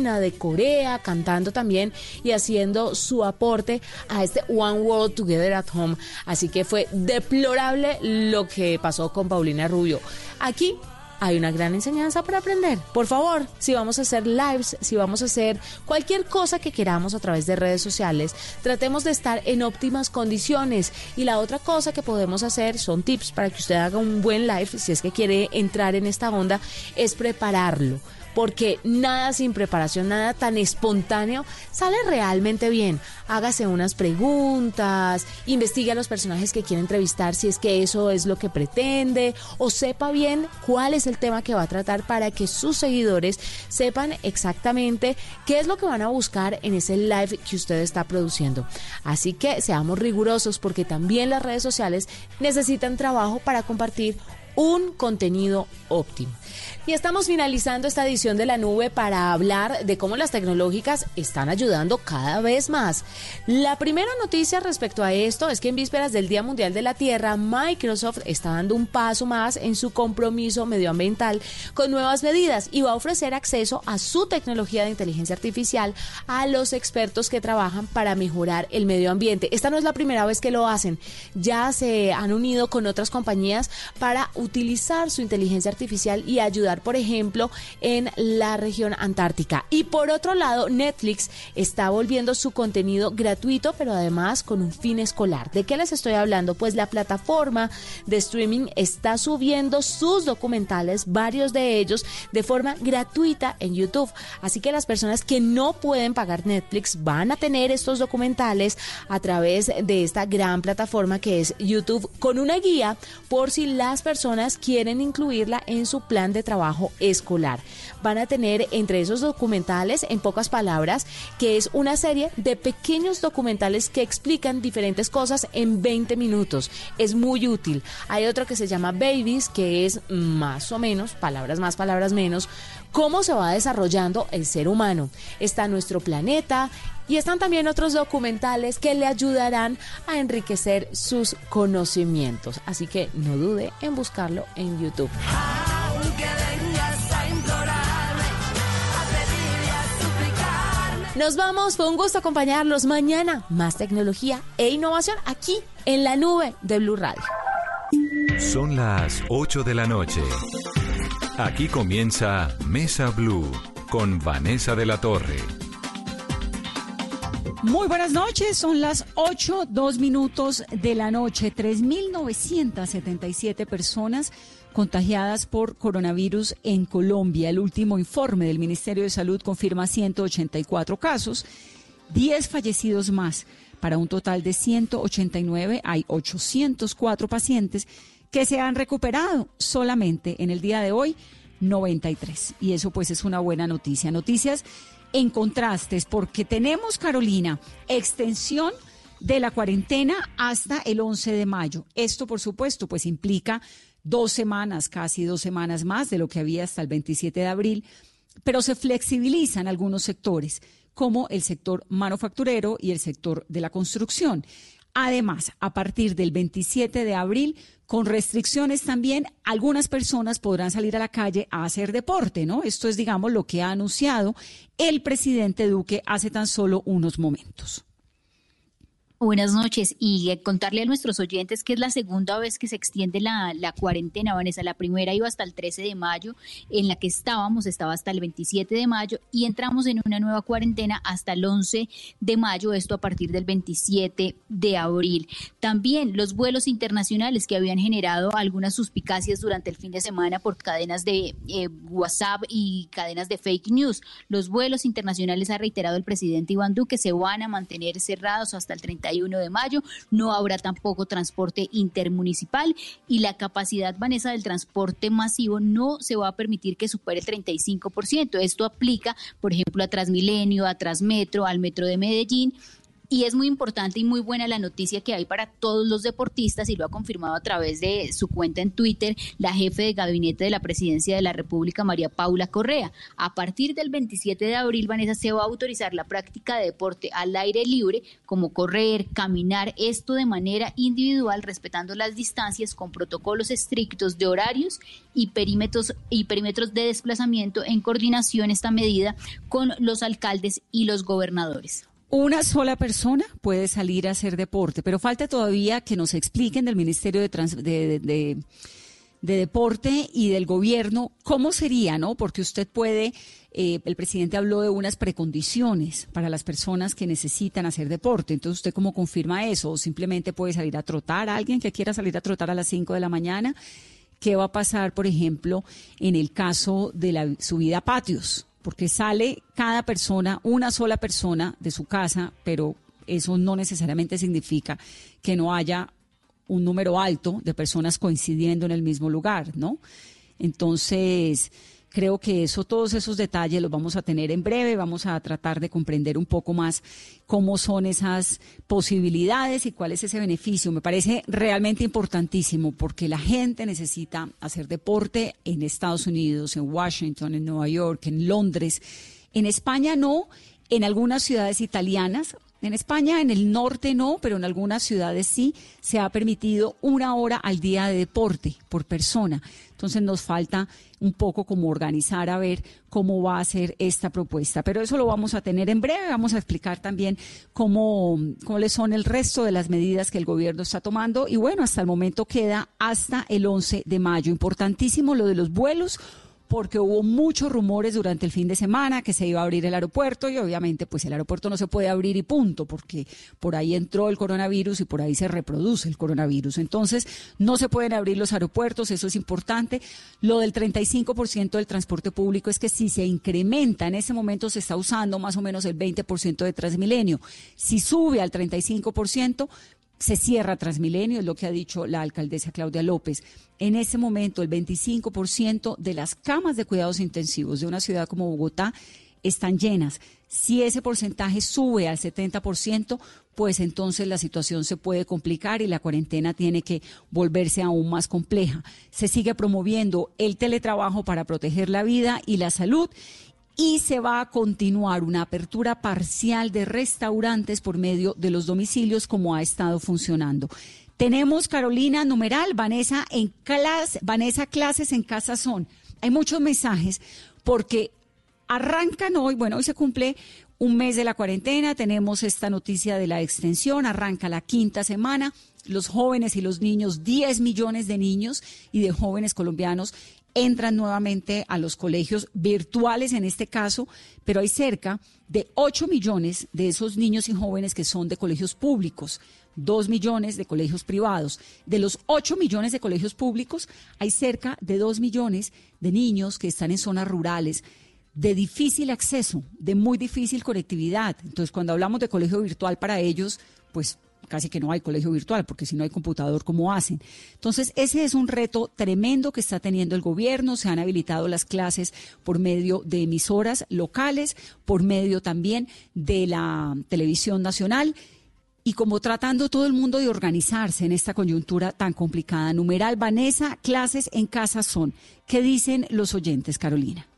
de Corea, cantando también y haciendo su aporte a este One World Together at Home. Así que fue deplorable lo que pasó con Paulina Rubio. Aquí hay una gran enseñanza para aprender. Por favor, si vamos a hacer lives, si vamos a hacer cualquier cosa que queramos a través de redes sociales, tratemos de estar en óptimas condiciones. Y la otra cosa que podemos hacer son tips para que usted haga un buen live, si es que quiere entrar en esta onda, es prepararlo porque nada sin preparación, nada tan espontáneo sale realmente bien. Hágase unas preguntas, investigue a los personajes que quiere entrevistar si es que eso es lo que pretende o sepa bien cuál es el tema que va a tratar para que sus seguidores sepan exactamente qué es lo que van a buscar en ese live que usted está produciendo. Así que seamos rigurosos porque también las redes sociales necesitan trabajo para compartir un contenido óptimo. Y estamos finalizando esta edición de la nube para hablar de cómo las tecnológicas están ayudando cada vez más. La primera noticia respecto a esto es que en vísperas del Día Mundial de la Tierra, Microsoft está dando un paso más en su compromiso medioambiental con nuevas medidas y va a ofrecer acceso a su tecnología de inteligencia artificial a los expertos que trabajan para mejorar el medio ambiente. Esta no es la primera vez que lo hacen. Ya se han unido con otras compañías para utilizar su inteligencia artificial y ayudar, por ejemplo, en la región antártica. Y por otro lado, Netflix está volviendo su contenido gratuito, pero además con un fin escolar. ¿De qué les estoy hablando? Pues la plataforma de streaming está subiendo sus documentales, varios de ellos, de forma gratuita en YouTube. Así que las personas que no pueden pagar Netflix van a tener estos documentales a través de esta gran plataforma que es YouTube con una guía por si las personas quieren incluirla en su plan de trabajo escolar. Van a tener entre esos documentales, en pocas palabras, que es una serie de pequeños documentales que explican diferentes cosas en 20 minutos. Es muy útil. Hay otro que se llama Babies, que es más o menos, palabras más, palabras menos, cómo se va desarrollando el ser humano. Está nuestro planeta y están también otros documentales que le ayudarán a enriquecer sus conocimientos. Así que no dude en buscarlo en YouTube. Nos vamos, fue un gusto acompañarlos mañana. Más tecnología e innovación aquí en la nube de Blue Radio. Son las 8 de la noche. Aquí comienza Mesa Blue con Vanessa de la Torre. Muy buenas noches, son las 8, 2 minutos de la noche. 3.977 personas contagiadas por coronavirus en Colombia. El último informe del Ministerio de Salud confirma 184 casos, 10 fallecidos más. Para un total de 189 hay 804 pacientes que se han recuperado solamente en el día de hoy 93. Y eso pues es una buena noticia. Noticias en contrastes porque tenemos, Carolina, extensión de la cuarentena hasta el 11 de mayo. Esto, por supuesto, pues implica dos semanas, casi dos semanas más de lo que había hasta el 27 de abril, pero se flexibilizan algunos sectores, como el sector manufacturero y el sector de la construcción. Además, a partir del 27 de abril, con restricciones también, algunas personas podrán salir a la calle a hacer deporte, ¿no? Esto es, digamos, lo que ha anunciado el presidente Duque hace tan solo unos momentos. Buenas noches y eh, contarle a nuestros oyentes que es la segunda vez que se extiende la, cuarentena, Vanessa. La primera iba hasta el 13 de mayo, en la que estábamos, estaba hasta el 27 de mayo y entramos en una nueva cuarentena hasta el 11 de mayo, esto a partir del 27 de abril. También los vuelos internacionales que habían generado algunas suspicacias durante el fin de semana por cadenas de eh, WhatsApp y cadenas de fake news. Los vuelos internacionales, ha reiterado el presidente Iván Duque, se van a mantener cerrados hasta el 30 de mayo. No habrá tampoco transporte intermunicipal y la capacidad, Vanessa, del transporte masivo no se va a permitir que supere el 35%. Esto aplica, por ejemplo, a Transmilenio, a Transmetro, al Metro de Medellín Y es muy importante y muy buena la noticia que hay para todos los deportistas y lo ha confirmado a través de su cuenta en Twitter la jefe de gabinete de la presidencia de la República, María Paula Correa. A partir del 27 de abril, Vanessa, se va a autorizar la práctica de deporte al aire libre, como correr, caminar, esto de manera individual, respetando las distancias con protocolos estrictos de horarios y perímetros, y perímetros de desplazamiento en coordinación esta medida con los alcaldes y los gobernadores. Una sola persona puede salir a hacer deporte, pero falta todavía que nos expliquen del Ministerio de, de, Deporte y del Gobierno cómo sería, ¿no? Porque usted puede, eh, el presidente habló de unas precondiciones para las personas que necesitan hacer deporte. Entonces, ¿usted cómo confirma eso? ¿O simplemente puede salir a trotar? ¿Alguien que quiera salir a trotar a las 5 de la mañana? ¿Qué va a pasar, por ejemplo, en el caso de la subida a patios? Porque sale cada persona, una sola persona de su casa, pero eso no necesariamente significa que no haya un número alto de personas coincidiendo en el mismo lugar, ¿no? Entonces, Creo que eso, todos esos detalles los vamos a tener en breve. Vamos a tratar de comprender un poco más cómo son esas posibilidades y cuál es ese beneficio. Me parece realmente importantísimo porque la gente necesita hacer deporte en Estados Unidos, en Washington, en Nueva York, en Londres. En España no, en algunas ciudades italianas en España, en el norte no, pero en algunas ciudades sí, se ha permitido una hora al día de deporte por persona. Entonces nos falta un poco como organizar a ver cómo va a ser esta propuesta. Pero eso lo vamos a tener en breve. Vamos a explicar también cómo, cuáles son el resto de las medidas que el gobierno está tomando. Y bueno, hasta el momento queda hasta el 11 de mayo. Importantísimo lo de los vuelos porque hubo muchos rumores durante el fin de semana que se iba a abrir el aeropuerto y obviamente pues el aeropuerto no se puede abrir y punto, porque por ahí entró el coronavirus y por ahí se reproduce el coronavirus. Entonces, no se pueden abrir los aeropuertos, eso es importante. Lo del 35% del transporte público es que si se incrementa, en ese momento se está usando más o menos el 20% de Transmilenio. Si sube al 35%, se cierra Transmilenio, es lo que ha dicho la alcaldesa Claudia López. En ese momento, el 25% de las camas de cuidados intensivos de una ciudad como Bogotá están llenas. Si ese porcentaje sube al 70%, pues entonces la situación se puede complicar y la cuarentena tiene que volverse aún más compleja. Se sigue promoviendo el teletrabajo para proteger la vida y la salud y se va a continuar una apertura parcial de restaurantes por medio de los domicilios como ha estado funcionando. Tenemos Carolina numeral, Vanessa en clase, Vanessa clases en casa son. Hay muchos mensajes porque arrancan hoy, bueno, hoy se cumple un mes de la cuarentena, tenemos esta noticia de la extensión, arranca la quinta semana, los jóvenes y los niños, 10 millones de niños y de jóvenes colombianos entran nuevamente a los colegios virtuales en este caso, pero hay cerca de 8 millones de esos niños y jóvenes que son de colegios públicos, 2 millones de colegios privados. De los 8 millones de colegios públicos, hay cerca de 2 millones de niños que están en zonas rurales de difícil acceso, de muy difícil conectividad. Entonces, cuando hablamos de colegio virtual para ellos, pues casi que no hay colegio virtual, porque si no hay computador, ¿cómo hacen? Entonces, ese es un reto tremendo que está teniendo el gobierno. Se han habilitado las clases por medio de emisoras locales, por medio también de la televisión nacional y como tratando todo el mundo de organizarse en esta coyuntura tan complicada. Numeral Vanessa, clases en casa son. ¿Qué dicen los oyentes, Carolina?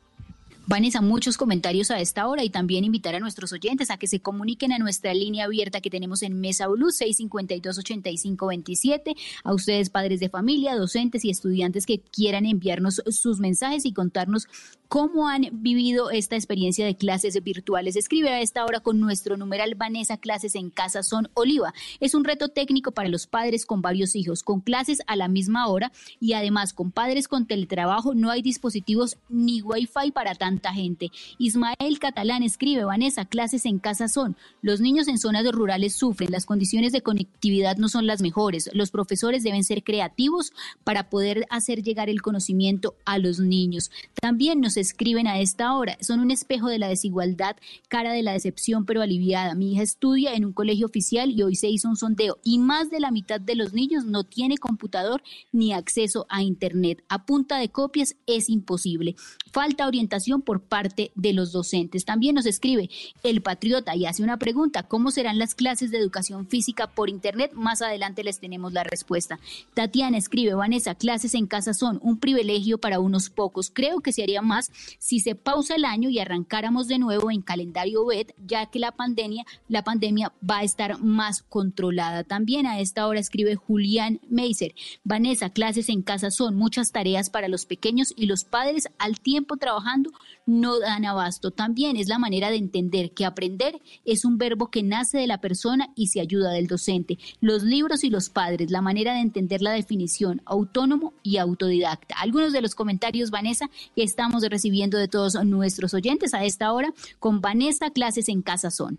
Vanessa, muchos comentarios a esta hora y también invitar a nuestros oyentes a que se comuniquen a nuestra línea abierta que tenemos en Mesa Blue 652-8527. A ustedes, padres de familia, docentes y estudiantes que quieran enviarnos sus mensajes y contarnos cómo han vivido esta experiencia de clases virtuales. Escribe a esta hora con nuestro numeral Vanessa Clases en Casa Son Oliva. Es un reto técnico para los padres con varios hijos, con clases a la misma hora y además con padres con teletrabajo no hay dispositivos ni wifi para tanta gente. Ismael Catalán escribe, Vanessa, clases en casa son. Los niños en zonas rurales sufren, las condiciones de conectividad no son las mejores. Los profesores deben ser creativos para poder hacer llegar el conocimiento a los niños. También nos escriben a esta hora. Son un espejo de la desigualdad, cara de la decepción, pero aliviada. Mi hija estudia en un colegio oficial y hoy se hizo un sondeo y más de la mitad de los niños no tiene computador ni acceso a Internet. A punta de copias es imposible. Falta orientación por parte de los docentes. También nos escribe el patriota y hace una pregunta, ¿cómo serán las clases de educación física por Internet? Más adelante les tenemos la respuesta. Tatiana escribe, Vanessa, clases en casa son un privilegio para unos pocos. Creo que se haría más si se pausa el año y arrancáramos de nuevo en calendario BED, ya que la pandemia, la pandemia va a estar más controlada. También a esta hora escribe Julián Meiser, Vanessa, clases en casa son muchas tareas para los pequeños y los padres al tiempo trabajando no dan abasto. También es la manera de entender que aprender es un verbo que nace de la persona y se ayuda del docente. Los libros y los padres, la manera de entender la definición autónomo y autodidacta. Algunos de los comentarios, Vanessa, que estamos recibiendo de todos nuestros oyentes a esta hora con Vanessa, clases en casa son.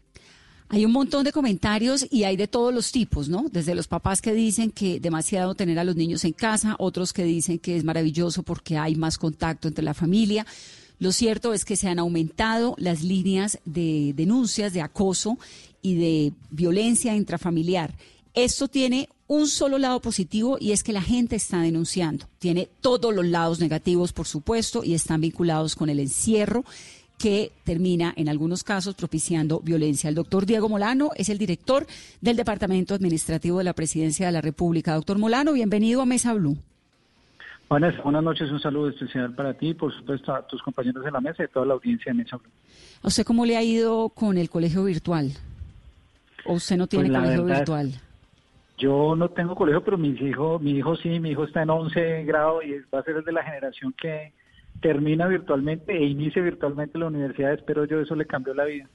Hay un montón de comentarios y hay de todos los tipos, ¿no? Desde los papás que dicen que demasiado tener a los niños en casa, otros que dicen que es maravilloso porque hay más contacto entre la familia. Lo cierto es que se han aumentado las líneas de denuncias de acoso y de violencia intrafamiliar. Esto tiene un solo lado positivo y es que la gente está denunciando. Tiene todos los lados negativos, por supuesto, y están vinculados con el encierro que termina en algunos casos propiciando violencia. El doctor Diego Molano es el director del Departamento Administrativo de la Presidencia de la República. Doctor Molano, bienvenido a Mesa Blue. Buenas, buenas noches, un saludo especial para ti, por supuesto a tus compañeros de la mesa y a toda la audiencia de Mesa Blue. ¿A usted cómo le ha ido con el colegio virtual? ¿O usted no tiene pues colegio virtual? Yo no tengo colegio, pero mis hijos, mi hijo sí, mi hijo está en 11 grado y va a ser el de la generación que termina virtualmente e inicia virtualmente la universidad, espero yo, eso le cambió la vida.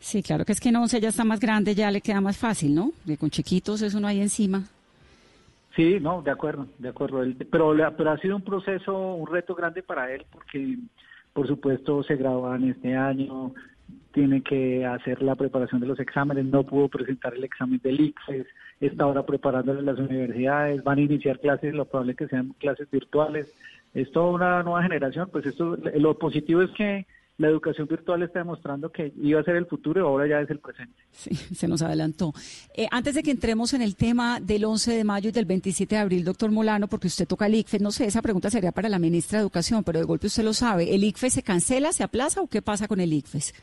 Sí, claro que es que en 11 ya está más grande, ya le queda más fácil, ¿no? Que con chiquitos eso no hay encima. Sí, no, de acuerdo, de acuerdo. Pero, pero ha sido un proceso, un reto grande para él porque, por supuesto, se graduan este año, tiene que hacer la preparación de los exámenes, no pudo presentar el examen del ICFES, está ahora preparándole las universidades, van a iniciar clases, lo probable es que sean clases virtuales. Es toda una nueva generación, pues esto, lo positivo es que la educación virtual está demostrando que iba a ser el futuro y ahora ya es el presente. Sí, se nos adelantó. Eh, antes de que entremos en el tema del 11 de mayo y del 27 de abril, doctor Molano, porque usted toca el ICFES, no sé, esa pregunta sería para la ministra de Educación, pero de golpe usted lo sabe, ¿el ICFES se cancela, se aplaza o qué pasa con el ICFES?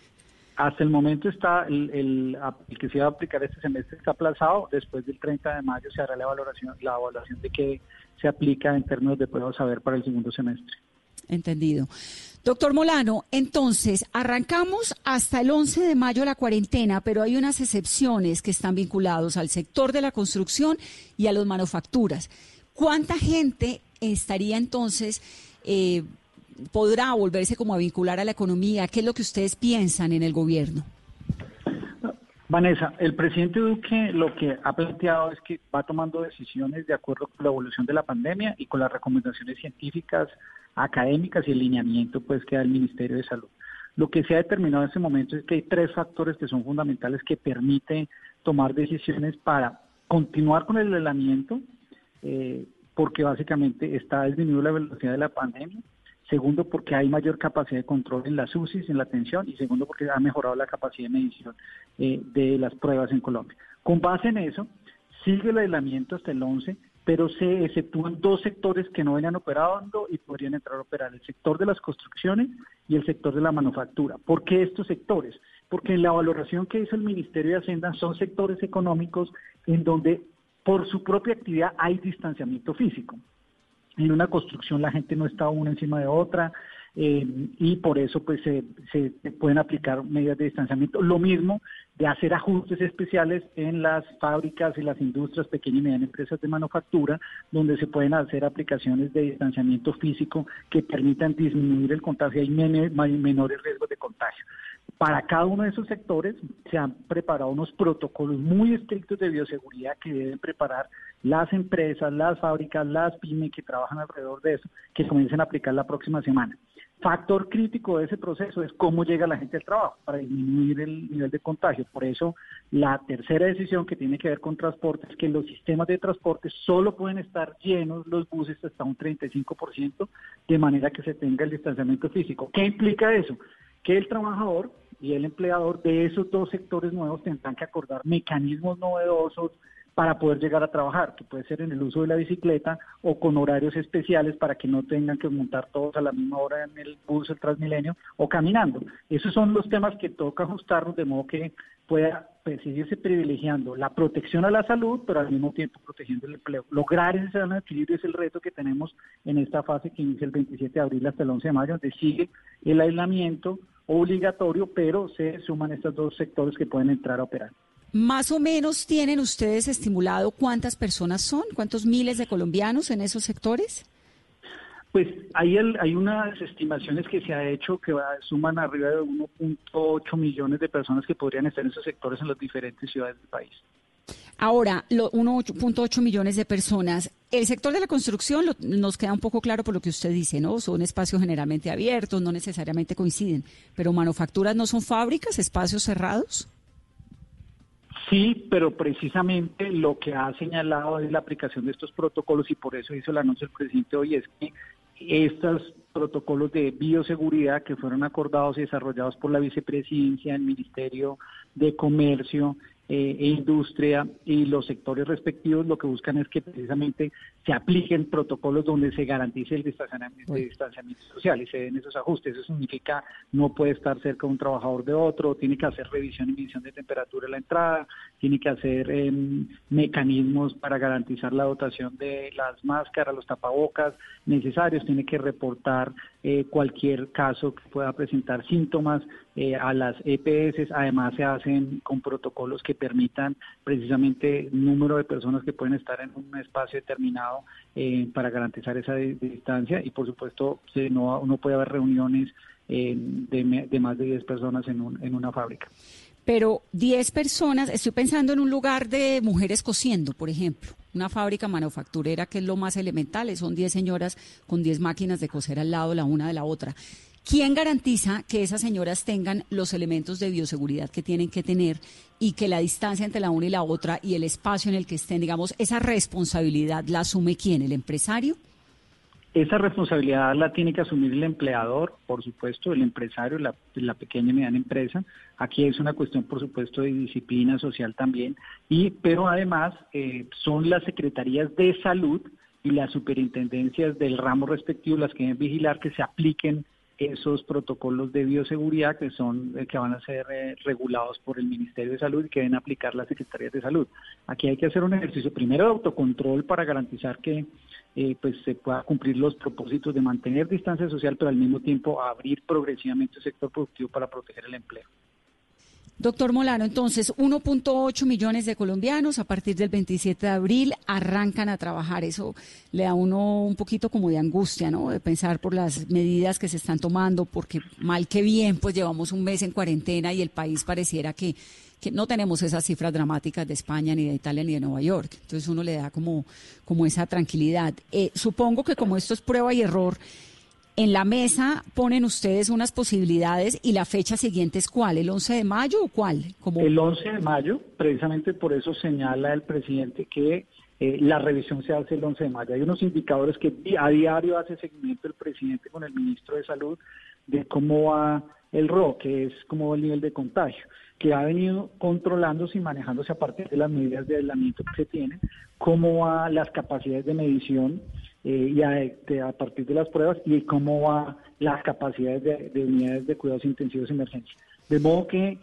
Hasta el momento está el, que se iba a aplicar este semestre está aplazado. Después del 30 de mayo se hará la evaluación, la evaluación de qué se aplica en términos de pruebas saber para el segundo semestre. Entendido. Doctor Molano, entonces, arrancamos hasta el 11 de mayo la cuarentena, pero hay unas excepciones que están vinculados al sector de la construcción y a las manufacturas. ¿Cuánta gente estaría entonces, eh, podrá volverse como a vincular a la economía? ¿Qué es lo que ustedes piensan en el gobierno? Vanessa, el presidente Duque lo que ha planteado es que va tomando decisiones de acuerdo con la evolución de la pandemia y con las recomendaciones científicas académicas y el lineamiento pues que da el Ministerio de Salud. Lo que se ha determinado en este momento es que hay tres factores que son fundamentales que permiten tomar decisiones para continuar con el aislamiento, eh, porque básicamente está disminuyendo la velocidad de la pandemia, segundo porque hay mayor capacidad de control en las UCIs, en la atención, y segundo porque ha mejorado la capacidad de medición eh, de las pruebas en Colombia. Con base en eso, sigue el aislamiento hasta el 11, pero se exceptúan dos sectores que no venían operando y podrían entrar a operar, el sector de las construcciones y el sector de la manufactura. ¿Por qué estos sectores? Porque en la valoración que hizo el Ministerio de Hacienda son sectores económicos en donde por su propia actividad hay distanciamiento físico. En una construcción la gente no está una encima de otra, eh, y por eso pues se, se, pueden aplicar medidas de distanciamiento. Lo mismo de hacer ajustes especiales en las fábricas y las industrias, pequeñas y medianas empresas de manufactura, donde se pueden hacer aplicaciones de distanciamiento físico que permitan disminuir el contagio y menores riesgos de contagio. Para cada uno de esos sectores se han preparado unos protocolos muy estrictos de bioseguridad que deben preparar las empresas, las fábricas, las pymes que trabajan alrededor de eso, que comiencen a aplicar la próxima semana. factor crítico de ese proceso es cómo llega la gente al trabajo para disminuir el nivel de contagio. Por eso, la tercera decisión que tiene que ver con transporte es que los sistemas de transporte solo pueden estar llenos los buses hasta un 35%, de manera que se tenga el distanciamiento físico. ¿Qué implica eso? Que el trabajador y el empleador de esos dos sectores nuevos tendrán que acordar mecanismos novedosos, para poder llegar a trabajar, que puede ser en el uso de la bicicleta o con horarios especiales para que no tengan que montar todos a la misma hora en el bus, el Transmilenio o caminando. Esos son los temas que toca ajustarnos de modo que pueda pues, seguirse privilegiando la protección a la salud, pero al mismo tiempo protegiendo el empleo. Lograr ese equilibrio es el reto que tenemos en esta fase que inicia el 27 de abril hasta el 11 de mayo, donde sigue el aislamiento obligatorio, pero se suman estos dos sectores que pueden entrar a operar. Más o menos tienen ustedes estimulado cuántas personas son, cuántos miles de colombianos en esos sectores. Pues hay, hay unas estimaciones que se ha hecho que suman arriba de 1.8 millones de personas que podrían estar en esos sectores en las diferentes ciudades del país. Ahora, 1.8 millones de personas. El sector de la construcción nos queda un poco claro por lo que usted dice, ¿no? Son espacios generalmente abiertos, no necesariamente coinciden. Pero manufacturas no son fábricas, espacios cerrados. Sí, pero precisamente lo que ha señalado es la aplicación de estos protocolos y por eso hizo el anuncio el presidente hoy es que estos protocolos de bioseguridad que fueron acordados y desarrollados por la vicepresidencia, el Ministerio de Comercio, eh, e industria y los sectores respectivos lo que buscan es que precisamente se apliquen protocolos donde se garantice el distanciamiento, social y se den esos ajustes. Eso significa no puede estar cerca de un trabajador de otro, tiene que hacer revisión y medición de temperatura en la entrada, tiene que hacer em, mecanismos para garantizar la dotación de las máscaras, los tapabocas necesarios, tiene que reportar eh, cualquier caso que pueda presentar síntomas eh, a las EPS. Además se hacen con protocolos que permitan precisamente número de personas que pueden estar en un espacio determinado eh, para garantizar esa distancia y por supuesto no, no puede haber reuniones eh, de, más de 10 personas en, un, en una fábrica. Pero 10 personas, estoy pensando en un lugar de mujeres cosiendo, por ejemplo, una fábrica manufacturera que es lo más elemental, son 10 señoras con 10 máquinas de coser al lado la una de la otra. ¿Quién garantiza que esas señoras tengan los elementos de bioseguridad que tienen que tener y que la distancia entre la una y la otra y el espacio en el que estén, digamos, esa responsabilidad la asume quién, el empresario? Esa responsabilidad la tiene que asumir el empleador, por supuesto, el empresario, la, pequeña y mediana empresa. Aquí es una cuestión, por supuesto, de disciplina social también. Y, pero además eh, son las secretarías de salud y las superintendencias del ramo respectivo las que deben vigilar que se apliquen esos protocolos de bioseguridad que son eh, que van a ser eh, regulados por el Ministerio de Salud y que deben aplicar las secretarías de salud. Aquí hay que hacer un ejercicio primero de autocontrol para garantizar que eh, pues se pueda cumplir los propósitos de mantener distancia social, pero al mismo tiempo abrir progresivamente el sector productivo para proteger el empleo. Doctor Molano, entonces 1.8 millones de colombianos a partir del 27 de abril arrancan a trabajar. Eso le da uno un poquito como de angustia, ¿no? De pensar por las medidas que se están tomando, porque mal que bien, pues llevamos un mes en cuarentena y el país pareciera que, que no tenemos esas cifras dramáticas de España, ni de Italia, ni de Nueva York. Entonces uno le da como, como esa tranquilidad. Eh, supongo que como esto es prueba y error, en la mesa ponen ustedes unas posibilidades y la fecha siguiente es cuál, el 11 de mayo o cuál? Como... El 11 de mayo, precisamente por eso señala el presidente que eh, la revisión se hace el 11 de mayo. Hay unos indicadores que a diario hace seguimiento el presidente con el ministro de Salud de cómo va el RO, que es cómo va el nivel de contagio, que ha venido controlándose y manejándose a partir de las medidas de aislamiento que se tienen, cómo va las capacidades de medición eh, y a, partir de las pruebas y cómo va las capacidades de, unidades de cuidados intensivos de emergencia. De modo que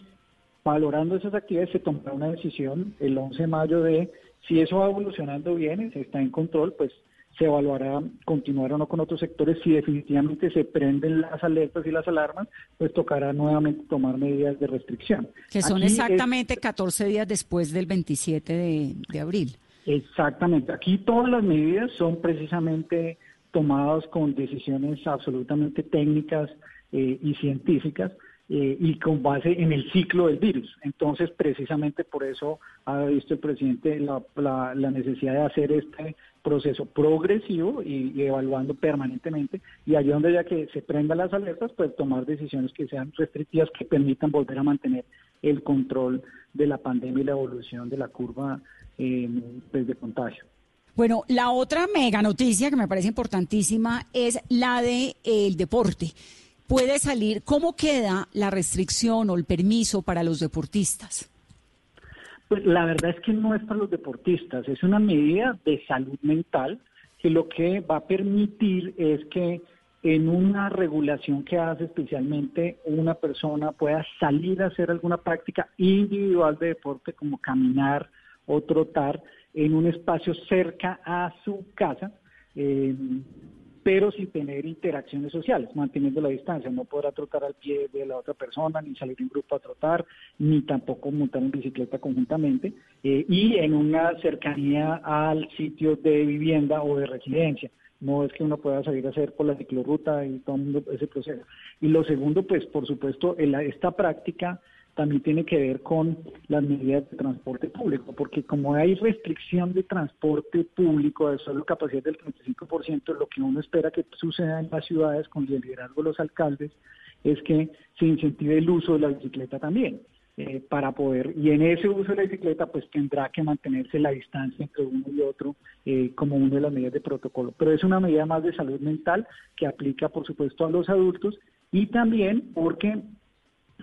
valorando esas actividades se tomará una decisión el 11 de mayo de si eso va evolucionando bien, se está en control, pues se evaluará continuar o no con otros sectores. Si definitivamente se prenden las alertas y las alarmas, pues tocará nuevamente tomar medidas de restricción. Que son exactamente 14 días después del 27 de abril. Exactamente. Aquí todas las medidas son precisamente tomadas con decisiones absolutamente técnicas eh, y científicas. eh, y con base en el ciclo del virus. Entonces, precisamente por eso ha visto el presidente la, necesidad de hacer este proceso progresivo y, evaluando permanentemente y allí donde ya que se prendan las alertas, pues tomar decisiones que sean restrictivas que permitan volver a mantener el control de la pandemia y la evolución de la curva eh, pues, de contagio. Bueno, la otra mega noticia que me parece importantísima es la de el deporte puede salir, ¿cómo queda la restricción o el permiso para los deportistas? Pues la verdad es que no es para los deportistas, es una medida de salud mental que lo que va a permitir es que en una regulación que hace especialmente una persona pueda salir a hacer alguna práctica individual de deporte como caminar o trotar en un espacio cerca a su casa. Eh, pero sin tener interacciones sociales, manteniendo la distancia. No podrá trotar al pie de la otra persona, ni salir en grupo a trotar, ni tampoco montar en bicicleta conjuntamente, eh, y en una cercanía al sitio de vivienda o de residencia. No es que uno pueda salir a hacer por la ciclorruta y todo ese proceso. Y lo segundo, pues por supuesto, esta práctica también tiene que ver con las medidas de transporte público, porque como hay restricción de transporte público de solo capacidad del 35%, lo que uno espera que suceda en las ciudades con el liderazgo de los alcaldes es que se incentive el uso de la bicicleta también. Eh, para poder, y en ese uso de la bicicleta, pues tendrá que mantenerse la distancia entre uno y otro eh, como una de las medidas de protocolo. Pero es una medida más de salud mental que aplica, por supuesto, a los adultos y también porque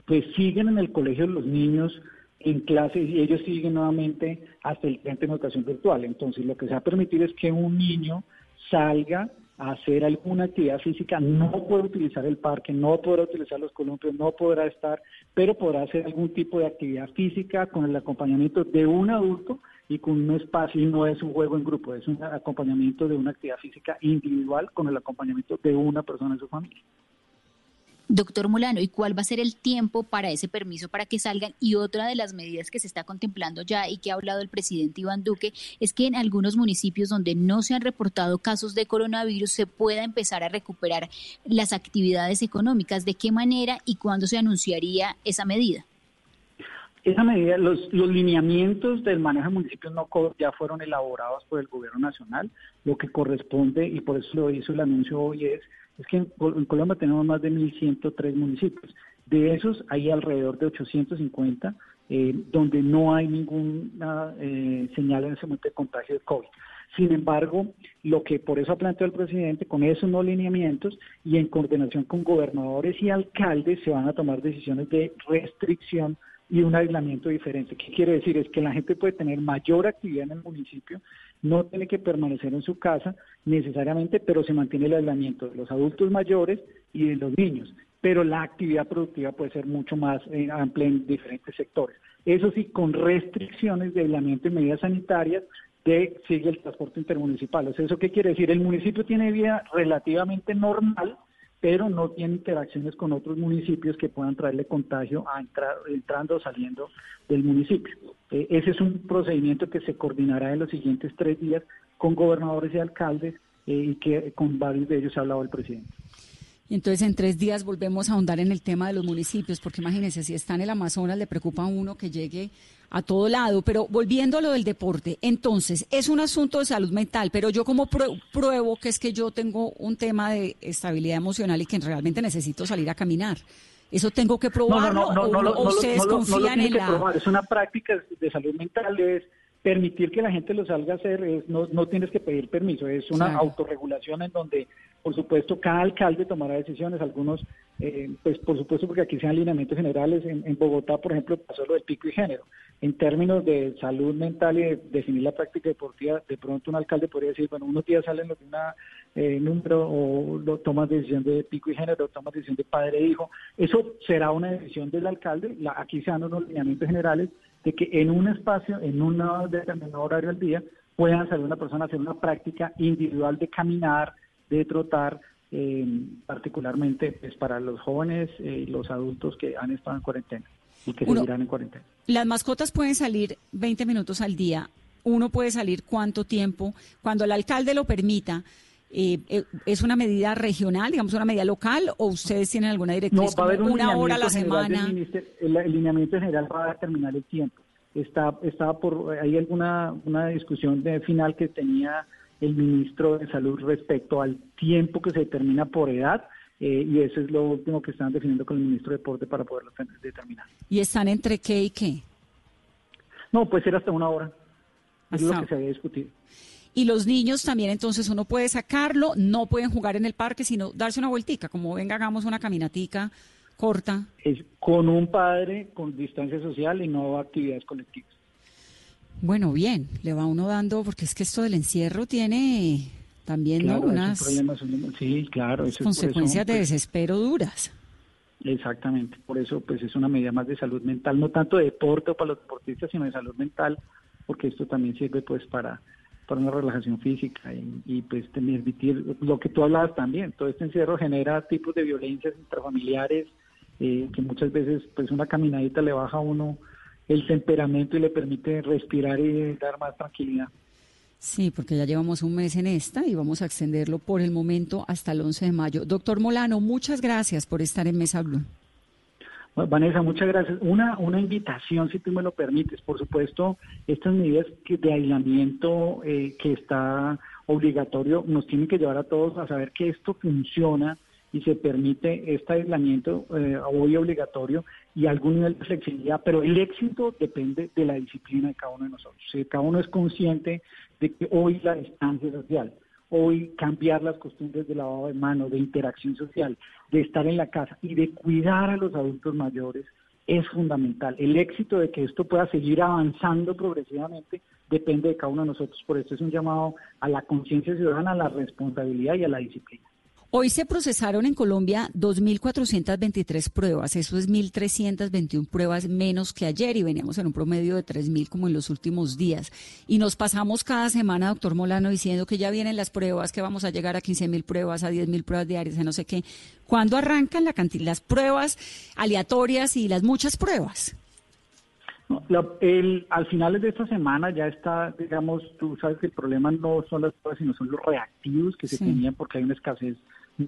pues siguen en el colegio los niños en clases y ellos siguen nuevamente hasta el frente de educación virtual. Entonces, lo que se va a permitir es que un niño salga a hacer alguna actividad física, no puede utilizar el parque, no podrá utilizar los columpios, no podrá estar, pero podrá hacer algún tipo de actividad física con el acompañamiento de un adulto y con un espacio, y no es un juego en grupo, es un acompañamiento de una actividad física individual con el acompañamiento de una persona en su familia. Doctor Molano, ¿y cuál va a ser el tiempo para ese permiso para que salgan? Y otra de las medidas que se está contemplando ya y que ha hablado el presidente Iván Duque es que en algunos municipios donde no se han reportado casos de coronavirus se pueda empezar a recuperar las actividades económicas. ¿De qué manera y cuándo se anunciaría esa medida? Esa medida, los, los lineamientos del manejo de municipios no ya fueron elaborados por el gobierno nacional. Lo que corresponde, y por eso lo hizo el anuncio hoy, es es que en, Colombia tenemos más de 1.103 municipios. De esos hay alrededor de 850 eh, donde no hay ninguna eh, señal en ese momento de contagio de COVID. Sin embargo, lo que por eso ha planteado el presidente, con esos no lineamientos y en coordinación con gobernadores y alcaldes, se van a tomar decisiones de restricción y un aislamiento diferente. ¿Qué quiere decir? Es que la gente puede tener mayor actividad en el municipio, no tiene que permanecer en su casa necesariamente, pero se mantiene el aislamiento de los adultos mayores y de los niños. Pero la actividad productiva puede ser mucho más eh, amplia en diferentes sectores. Eso sí, con restricciones de aislamiento y medidas sanitarias de sigue el transporte intermunicipal. O sea, ¿eso qué quiere decir? El municipio tiene vida relativamente normal, pero no tiene interacciones con otros municipios que puedan traerle contagio a entrar, entrando o saliendo del municipio. Eh, ese es un procedimiento que se coordinará en los siguientes tres días con gobernadores y alcaldes eh, y que con varios de ellos ha hablado el presidente. Y entonces en tres días volvemos a ahondar en el tema de los municipios, porque imagínense, si está en el Amazonas le preocupa a uno que llegue a todo lado. Pero volviendo a lo del deporte, entonces es un asunto de salud mental, pero yo como pruebo que es que yo tengo un tema de estabilidad emocional y que realmente necesito salir a caminar. ¿Eso tengo que probarlo no, no, no, o, ustedes confían en la...? Es una práctica de salud mental, es permitir que la gente lo salga a hacer, es, no, no tienes que pedir permiso, es una autorregulación en donde por supuesto, cada alcalde tomará decisiones, algunos, eh, pues por supuesto, porque aquí sean alineamientos generales. En, Bogotá, por ejemplo, pasó lo del pico y género. En términos de salud mental y de definir la práctica deportiva, de pronto un alcalde podría decir, bueno, unos días salen los de una eh, número o lo, tomas decisión de pico y género, tomas decisión de padre e hijo. Eso será una decisión del alcalde. La, aquí se dan unos lineamientos generales de que en un espacio, en un determinado horario al día, puedan salir una persona a hacer una práctica individual de caminar, de trotar, eh, particularmente es pues, para los jóvenes eh, y los adultos que han estado en cuarentena y que seguirán en cuarentena. Las mascotas pueden salir 20 minutos al día. Uno puede salir cuánto tiempo, cuando el alcalde lo permita. Eh, eh, ¿Es una medida regional, digamos una medida local, o ustedes tienen alguna directriz? No, va a haber una hora a la semana. El, lineamiento general va a determinar el tiempo. Está, está por hay alguna una discusión de final que tenía el ministro de Salud respecto al tiempo que se determina por edad. Eh, y eso es lo último que están definiendo con el ministro de Deporte para poderlo determinar. ¿Y están entre qué y qué? No, puede ser hasta una hora. Es lo que se había discutido. Y los niños también, entonces uno puede sacarlo, no pueden jugar en el parque, sino darse una vueltica, como venga, hagamos una caminatica corta. Es con un padre, con distancia social y no actividades colectivas. Bueno, bien, le va uno dando, porque es que esto del encierro tiene también ¿no? unas sí, claro, consecuencias de desespero duras. Exactamente, por eso pues es una medida más de salud mental, no tanto de deporte o para los deportistas, sino de salud mental, porque esto también sirve pues para, para una relajación física y, y pues permitir lo que tú hablabas también, todo este encierro genera tipos de violencias intrafamiliares eh, que muchas veces pues una caminadita le baja a uno el temperamento y le permite respirar y dar más tranquilidad. Sí, porque ya llevamos un mes en esta y vamos a extenderlo por el momento hasta el 11 de mayo. Doctor Molano, muchas gracias por estar en Mesa Blue. Vanessa, muchas gracias. Una, una invitación, si tú me lo permites. Por supuesto, estas medidas de aislamiento eh, que está obligatorio nos tienen que llevar a todos a saber que esto funciona y se permite este aislamiento eh, hoy obligatorio y algún nivel de flexibilidad, pero el éxito depende de la disciplina de cada uno de nosotros. Si cada uno es consciente de que hoy la distancia social, hoy cambiar las costumbres de lavado de manos, de interacción social, de estar en la casa y de cuidar a los adultos mayores es fundamental. El éxito de que esto pueda seguir avanzando progresivamente depende de cada uno de nosotros. Por eso es un llamado a la conciencia ciudadana, a la responsabilidad y a la disciplina. Hoy se procesaron en Colombia 2.423 pruebas, eso es 1.321 pruebas menos que ayer y veníamos en un promedio de 3.000 como en los últimos días. Y nos pasamos cada semana, doctor Molano, diciendo que ya vienen las pruebas, que vamos a llegar a 15.000 pruebas, a 10.000 pruebas diarias, a no sé qué. ¿Cuándo arrancan la cantidad, las pruebas aleatorias y las muchas pruebas? el, al final de esta semana ya está, digamos, tú sabes que el problema no son las pruebas, sino son los reactivos que se tenían porque hay una escasez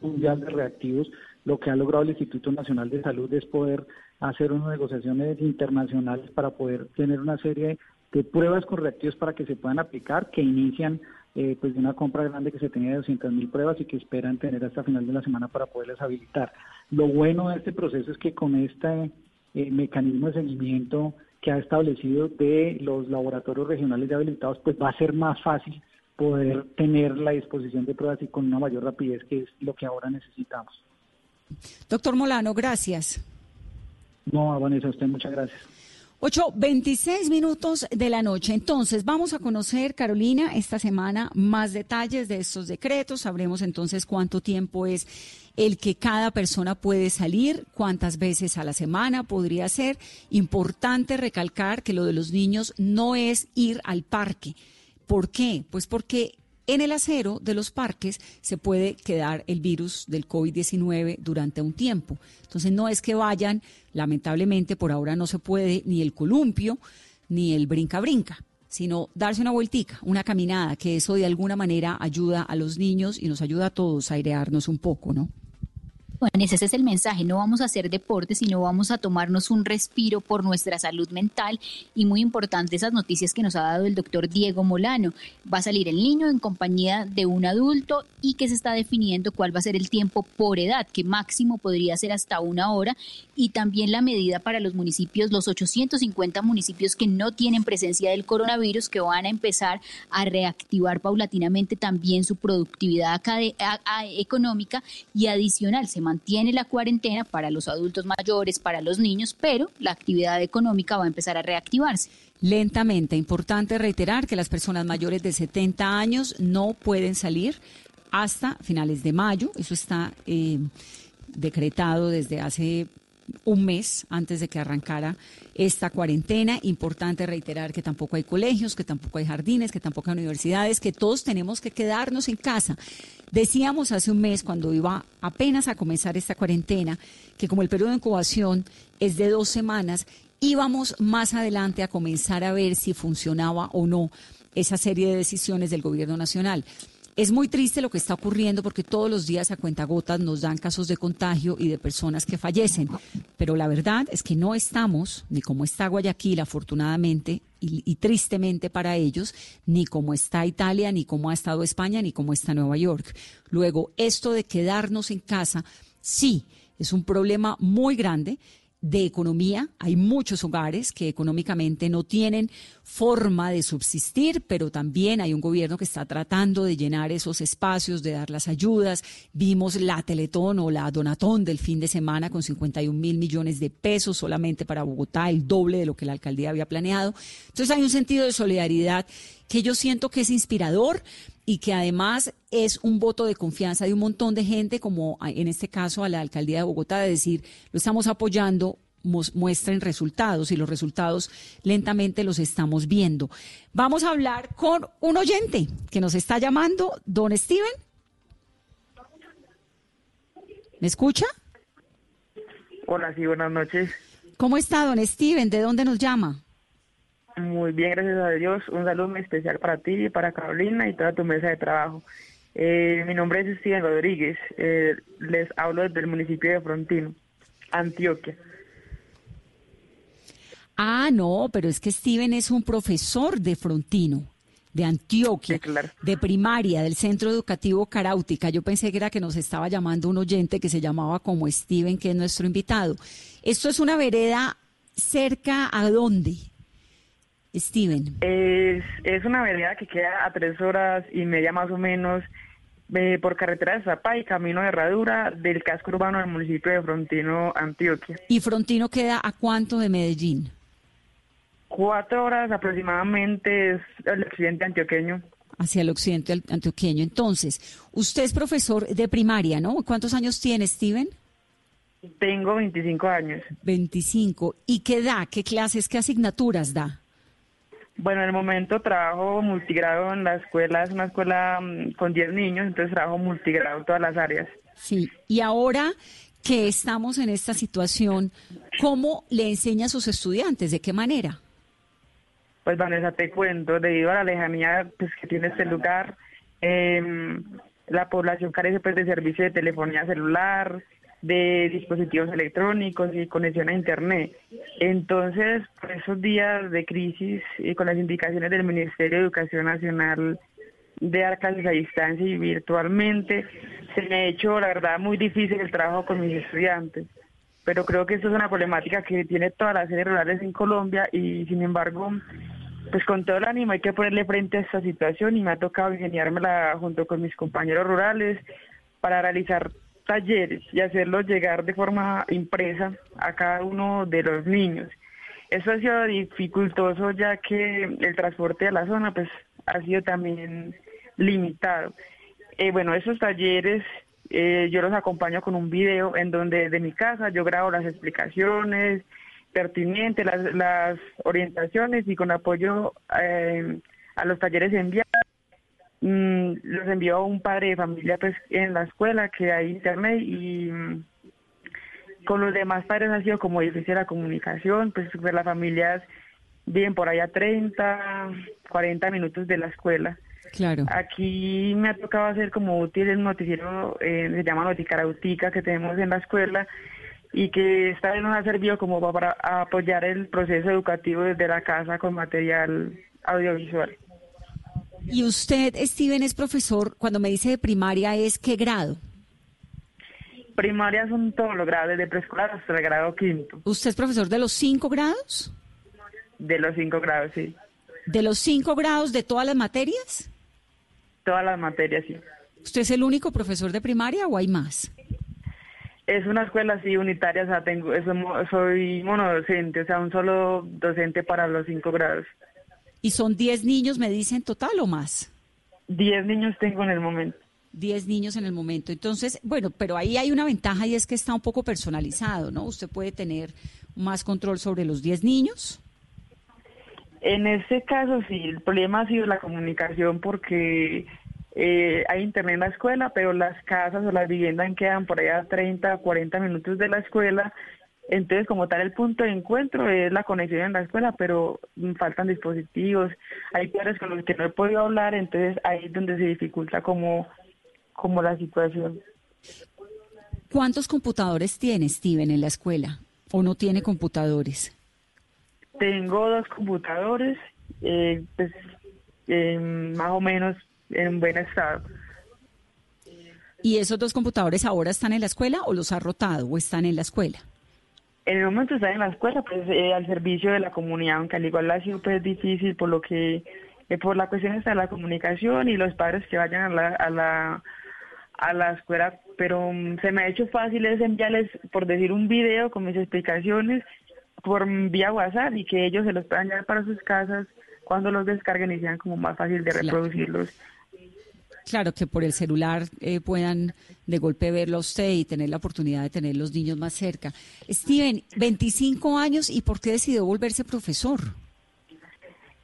mundial de reactivos, lo que ha logrado el Instituto Nacional de Salud es poder hacer unas negociaciones internacionales para poder tener una serie de pruebas con reactivos para que se puedan aplicar, que inician eh, pues de una compra grande que se tenía de 200 mil pruebas y que esperan tener hasta final de la semana para poderlas habilitar. Lo bueno de este proceso es que con este eh, mecanismo de seguimiento que ha establecido de los laboratorios regionales de habilitados, pues va a ser más fácil poder tener la disposición de pruebas y con una mayor rapidez, que es lo que ahora necesitamos. Doctor Molano, gracias. No, Vanessa, a usted muchas gracias. 8.26 minutos de la noche. Entonces, vamos a conocer, Carolina, esta semana más detalles de estos decretos. Sabremos entonces cuánto tiempo es el que cada persona puede salir, cuántas veces a la semana podría ser. Importante recalcar que lo de los niños no es ir al parque ¿Por qué? Pues porque en el acero de los parques se puede quedar el virus del COVID-19 durante un tiempo. Entonces no es que vayan, lamentablemente por ahora no se puede ni el columpio ni el brinca-brinca, sino darse una vueltica, una caminada, que eso de alguna manera ayuda a los niños y nos ayuda a todos a airearnos un poco, ¿no? Bueno, ese es el mensaje, no vamos a hacer deporte, sino vamos a tomarnos un respiro por nuestra salud mental. Y muy importante esas noticias que nos ha dado el doctor Diego Molano. Va a salir el niño en compañía de un adulto y que se está definiendo cuál va a ser el tiempo por edad, que máximo podría ser hasta una hora. Y también la medida para los municipios, los 850 municipios que no tienen presencia del coronavirus, que van a empezar a reactivar paulatinamente también su productividad económica y adicional. Se mantiene la cuarentena para los adultos mayores, para los niños, pero la actividad económica va a empezar a reactivarse. Lentamente, importante reiterar que las personas mayores de 70 años no pueden salir hasta finales de mayo. Eso está eh, decretado desde hace un mes antes de que arrancara esta cuarentena. Importante reiterar que tampoco hay colegios, que tampoco hay jardines, que tampoco hay universidades, que todos tenemos que quedarnos en casa. Decíamos hace un mes, cuando iba apenas a comenzar esta cuarentena, que como el periodo de incubación es de dos semanas, íbamos más adelante a comenzar a ver si funcionaba o no esa serie de decisiones del gobierno nacional. Es muy triste lo que está ocurriendo porque todos los días a cuentagotas nos dan casos de contagio y de personas que fallecen. Pero la verdad es que no estamos, ni como está Guayaquil, afortunadamente, y, y, tristemente para ellos, ni como está Italia, ni como ha estado España, ni como está Nueva York. Luego, esto de quedarnos en casa, sí, es un problema muy grande de economía. Hay muchos hogares que económicamente no tienen forma de subsistir, pero también hay un gobierno que está tratando de llenar esos espacios, de dar las ayudas. Vimos la Teletón o la Donatón del fin de semana con 51 mil millones de pesos solamente para Bogotá, el doble de lo que la alcaldía había planeado. Entonces hay un sentido de solidaridad que yo siento que es inspirador y que además es un voto de confianza de un montón de gente, como en este caso a la alcaldía de Bogotá, de decir, lo estamos apoyando, muestren resultados y los resultados lentamente los estamos viendo. Vamos a hablar con un oyente que nos está llamando, don Steven. ¿Me escucha? Hola, sí, buenas noches. ¿Cómo está, don Steven? ¿De dónde nos llama? Muy bien, gracias a Dios. Un saludo muy especial para ti, para Carolina y toda tu mesa de trabajo. Eh, mi nombre es Steven Rodríguez. Eh, les hablo desde el municipio de Frontino, Antioquia. Ah, no, pero es que Steven es un profesor de Frontino, de Antioquia, de primaria, del Centro Educativo Caráutica. Yo pensé que era que nos estaba llamando un oyente que se llamaba como Steven, que es nuestro invitado. Esto es una vereda cerca a dónde? Steven. Es, es una vereda que queda a tres horas y media más o menos eh, por carretera de Zapá y camino de Herradura del casco urbano del municipio de Frontino, Antioquia. ¿Y Frontino queda a cuánto de Medellín? Cuatro horas aproximadamente es el occidente antioqueño. Hacia el occidente antioqueño. Entonces, usted es profesor de primaria, ¿no? ¿Cuántos años tiene, Steven? Tengo 25 años. 25. ¿Y qué da? ¿Qué clases, qué asignaturas da? Bueno, en el momento trabajo multigrado en la escuela, es una escuela mm, con 10 niños, entonces trabajo multigrado en todas las áreas. Sí, y ahora que estamos en esta situación, ¿cómo le enseña a sus estudiantes? ¿De qué manera? Pues Vanessa, te cuento, debido a la lejanía pues, que tiene este lugar, eh, la población carece pues, de servicio de telefonía celular, de dispositivos electrónicos y conexión a Internet. Entonces, esos días de crisis y con las indicaciones del Ministerio de Educación Nacional de dar clases a distancia y virtualmente, se me ha hecho, la verdad, muy difícil el trabajo con mis estudiantes. Pero creo que esto es una problemática que tiene todas las sedes rurales en Colombia y, sin embargo, pues con todo el ánimo hay que ponerle frente a esta situación y me ha tocado ingeniármela junto con mis compañeros rurales para realizar talleres y hacerlos llegar de forma impresa a cada uno de los niños. Eso ha sido dificultoso ya que el transporte a la zona pues ha sido también limitado. Eh, bueno, esos talleres eh, yo los acompaño con un video en donde de mi casa yo grabo las explicaciones pertinentes, las, orientaciones y con apoyo eh, a los talleres enviados Mm, los envió un padre de familia pues en la escuela que hay internet y mm, con los demás padres ha sido como difícil la comunicación, pues, pues las familias viven por allá 30, 40 minutos de la escuela. Claro. Aquí me ha tocado hacer como útil el noticiero, eh, se llama Noticarautica, que tenemos en la escuela y que esta vez nos ha servido como para apoyar el proceso educativo desde la casa con material audiovisual. Y usted, Steven, es profesor, cuando me dice de primaria, ¿es qué grado? Primaria son todos los grados, desde preescolar hasta el grado quinto. ¿Usted es profesor de los cinco grados? De los cinco grados, sí. ¿De los cinco grados de todas las materias? Todas las materias, sí. ¿Usted es el único profesor de primaria o hay más? Es una escuela así unitaria, o sea, tengo, soy monodocente, o sea, un solo docente para los cinco grados. ¿Y son 10 niños, me dicen, total o más? 10 niños tengo en el momento. 10 niños en el momento. Entonces, bueno, pero ahí hay una ventaja y es que está un poco personalizado, ¿no? Usted puede tener más control sobre los 10 niños. En este caso sí, el problema ha sido la comunicación porque eh, hay internet en la escuela, pero las casas o las viviendas quedan por allá 30, 40 minutos de la escuela Entonces, como tal, el punto de encuentro es la conexión en la escuela, pero faltan dispositivos. Hay padres con los que no he podido hablar, entonces ahí es donde se dificulta como, como la situación. ¿Cuántos computadores tiene Steven en la escuela? ¿O no tiene computadores? Tengo dos computadores, eh, pues más o menos en buen estado. ¿Y esos dos computadores ahora están en la escuela o los ha rotado o están en la escuela? En el momento están en la escuela, pues eh, al servicio de la comunidad, aunque al igual ha sido pues difícil por lo que, eh, por la cuestión de la comunicación y los padres que vayan a la, a la, a la escuela, pero mm, se me ha hecho fácil es enviarles, por decir, un video con mis explicaciones por vía WhatsApp y que ellos se los puedan llevar para sus casas cuando los descarguen y sean como más fácil de reproducirlos. Claro, que por el celular eh, puedan de golpe verlo a usted y tener la oportunidad de tener los niños más cerca. Steven, 25 años y ¿por qué decidió volverse profesor?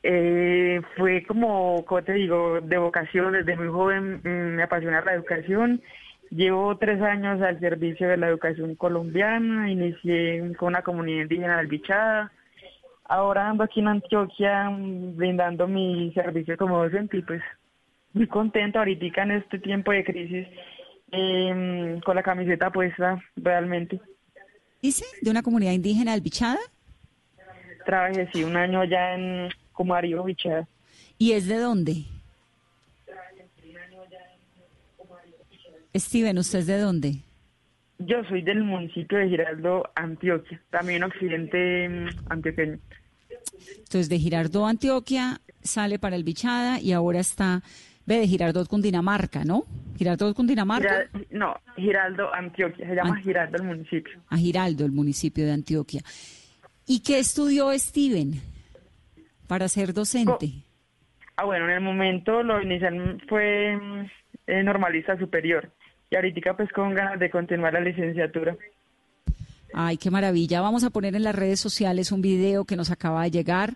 Eh, fue como, como te digo, de vocación, desde muy joven mm, me apasiona la educación. Llevo tres años al servicio de la educación colombiana, inicié con una comunidad indígena del Bichada. Ahora ando aquí en Antioquia mm, brindando mi servicio como docente pues muy contenta ahorita en este tiempo de crisis eh, con la camiseta puesta realmente. ¿Dice? ¿De una comunidad indígena albichada? Trabajé, sí, un año ya en Comarío Bichada. ¿Y es de dónde? Steven, ¿usted es de dónde? Yo soy del municipio de Giraldo, Antioquia, también occidente mm, antioqueño. Entonces, de Girardot, Antioquia, sale para el Bichada y ahora está Ve de Girardot, Cundinamarca, ¿no? Girardot, Cundinamarca. no, Giraldo, Antioquia. Se llama Giraldo el municipio. A Giraldo, el municipio de Antioquia. ¿Y qué estudió Steven para ser docente? ah, bueno, en el momento lo inicial fue eh, normalista superior. Y ahorita pues con ganas de continuar la licenciatura. Ay, qué maravilla. Vamos a poner en las redes sociales un video que nos acaba de llegar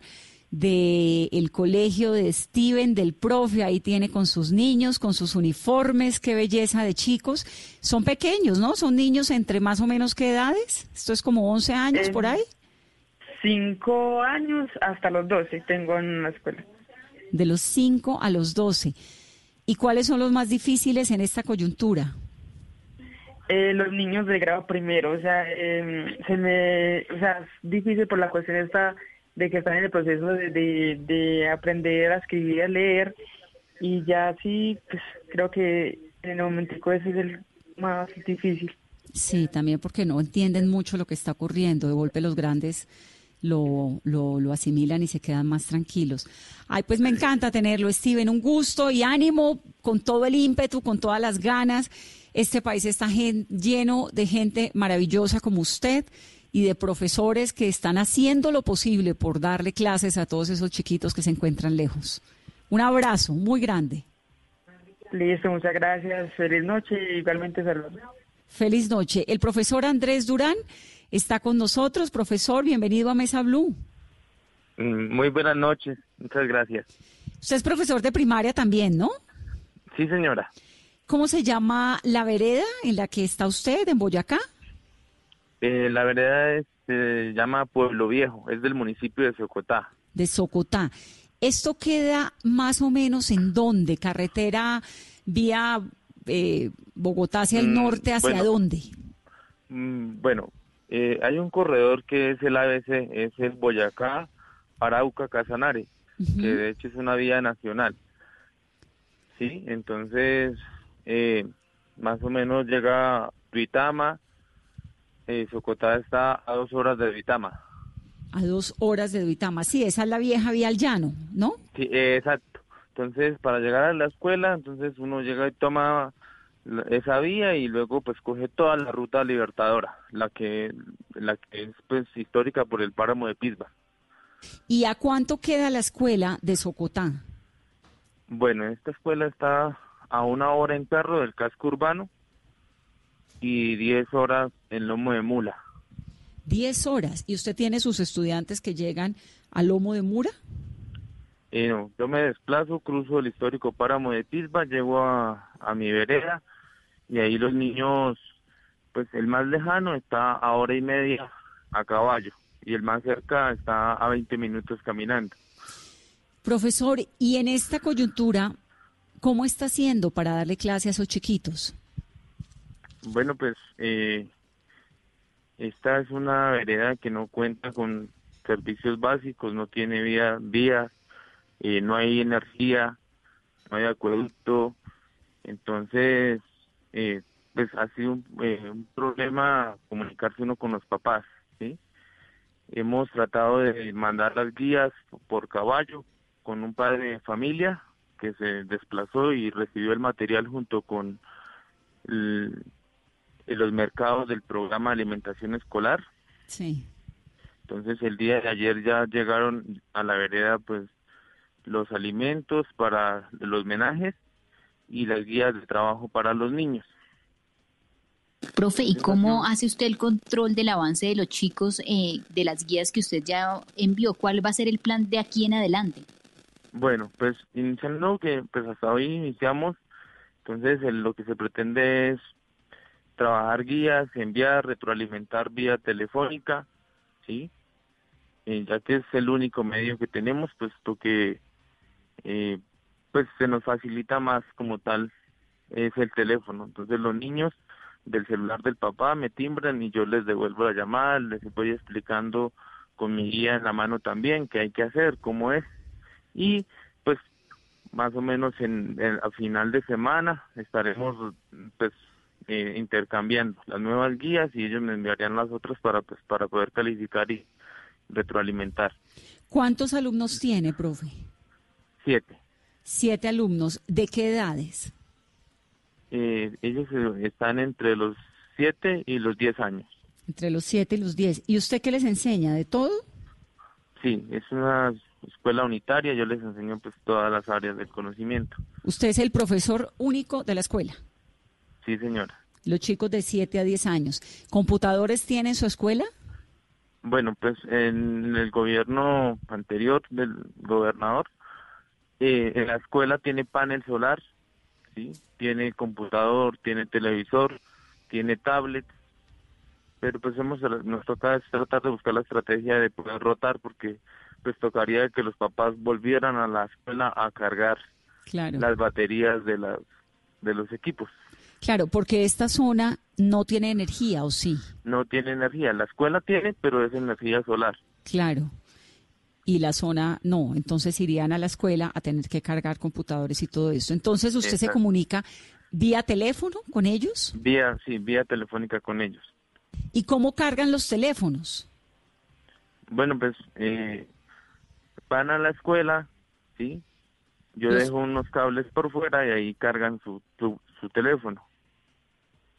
del el colegio de Steven, del profe, ahí tiene con sus niños, con sus uniformes, qué belleza de chicos. Son pequeños, ¿no? Son niños entre más o menos qué edades. Esto es como 11 años por ahí. Cinco años hasta los 12 tengo en la escuela. De los 5 a los 12. ¿Y cuáles son los más difíciles en esta coyuntura? Eh, los niños de grado primero, o sea, em, se me, o sea, es difícil por la cuestión esta de que están en el proceso de, de, aprender a escribir a leer y ya sí, pues creo que en el momentico ese es el más difícil. Sí, también porque no entienden mucho lo que está ocurriendo, de golpe los grandes lo, lo, lo, asimilan y se quedan más tranquilos. Ay, pues me encanta tenerlo, Steven, un gusto y ánimo con todo el ímpetu, con todas las ganas. Este país está lleno de gente maravillosa como usted y de profesores que están haciendo lo posible por darle clases a todos esos chiquitos que se encuentran lejos. Un abrazo muy grande. Listo, muchas gracias. Feliz noche y igualmente saludos. Feliz noche. El profesor Andrés Durán está con nosotros. Profesor, bienvenido a Mesa Blue. Mm, muy buenas noches, muchas gracias. Usted es profesor de primaria también, ¿no? Sí, señora. ¿Cómo se llama la vereda en la que está usted, en Boyacá? Eh, la vereda se llama Pueblo Viejo, es del municipio de Socotá. De Socotá. ¿Esto queda más o menos en dónde? ¿Carretera vía eh, Bogotá hacia el mm, norte? ¿Hacia dónde? Mm, bueno, eh, hay un corredor que es el ABC, es el Boyacá, Arauca, Casanare, que de hecho es una vía nacional. Sí, entonces más o menos llega a Duitama, eh, Socotá está a dos horas de Duitama. A dos horas de Duitama, sí, esa es la vieja vía al llano, ¿no? Sí, exacto. Entonces, para llegar a la escuela, entonces uno llega y toma esa vía y luego pues coge toda la ruta libertadora, la que, la que es pues histórica por el páramo de Pisba. ¿Y a cuánto queda la escuela de Socotá? Bueno, esta escuela está a una hora en perro del casco urbano y 10 horas en lomo de mula. 10 horas. ¿Y usted tiene sus estudiantes que llegan al lomo de mula? Eh, no, yo me desplazo, cruzo el histórico páramo de Tisba, llego a, a mi vereda y ahí los niños, pues el más lejano está a hora y media a caballo y el más cerca está a 20 minutos caminando. Profesor, y en esta coyuntura, ¿cómo está haciendo para darle clase a esos chiquitos? Bueno, pues eh, esta es una vereda que no cuenta con servicios básicos, no tiene vía, vías, eh, no hay energía, no hay acueducto, entonces eh, pues ha sido un, un, problema comunicarse uno con los papás, ¿sí? Hemos tratado de mandar las guías por caballo con un padre de familia que se desplazó y recibió el material junto con el, los mercados del programa de alimentación escolar. Sí. Entonces el día de ayer ya llegaron a la vereda pues los alimentos para los menajes y las guías de trabajo para los niños. Profe, ¿y cómo hace usted el control del avance de los chicos eh, de las guías que usted ya envió? ¿Cuál va a ser el plan de aquí en adelante? Bueno, pues iniciando que pues hasta hoy iniciamos, entonces lo que se pretende es trabajar guías, enviar, retroalimentar vía telefónica, ¿sí? Eh, ya que es el único medio que tenemos, puesto que eh, pues se nos facilita más como tal es el teléfono. Entonces los niños del celular del papá me timbran y yo les devuelvo la llamada, les voy explicando con mi guía en la mano también qué hay que hacer, cómo es. Y pues más o menos en, a final de semana estaremos pues eh, intercambiando las nuevas guías y ellos me enviarían las otras para pues para poder calificar y retroalimentar. ¿Cuántos alumnos tiene, profe? Siete. Siete alumnos. ¿De qué edades? Eh, ellos eh, están entre los siete y los diez años. Entre los siete y los diez. ¿Y usted qué les enseña? ¿De todo? Sí, es una escuela unitaria. Yo les enseño pues todas las áreas del conocimiento. ¿Usted es el profesor único de la escuela? Sí, señora. Los chicos de 7 a 10 años. ¿Computadores tienen su escuela? Bueno, pues en el gobierno anterior del gobernador, eh, en la escuela tiene panel solar, sí, tiene computador, tiene televisor, tiene tablet, pero pues hemos nos toca tratar de buscar la estrategia de poder rotar porque pues tocaría que los papás volvieran a la escuela a cargar las baterías de las de los equipos. Claro, porque esta zona no tiene energía, ¿o sí? No tiene energía. La escuela tiene, pero es energía solar. Claro. Y la zona no. Entonces irían a la escuela a tener que cargar computadores y todo eso. Entonces, ¿usted se comunica vía teléfono con ellos? Vía, sí, vía telefónica con ellos. ¿Y cómo cargan los teléfonos? Bueno, pues eh, van a la escuela, ¿sí? Yo dejo unos cables por fuera y ahí cargan su, su teléfono.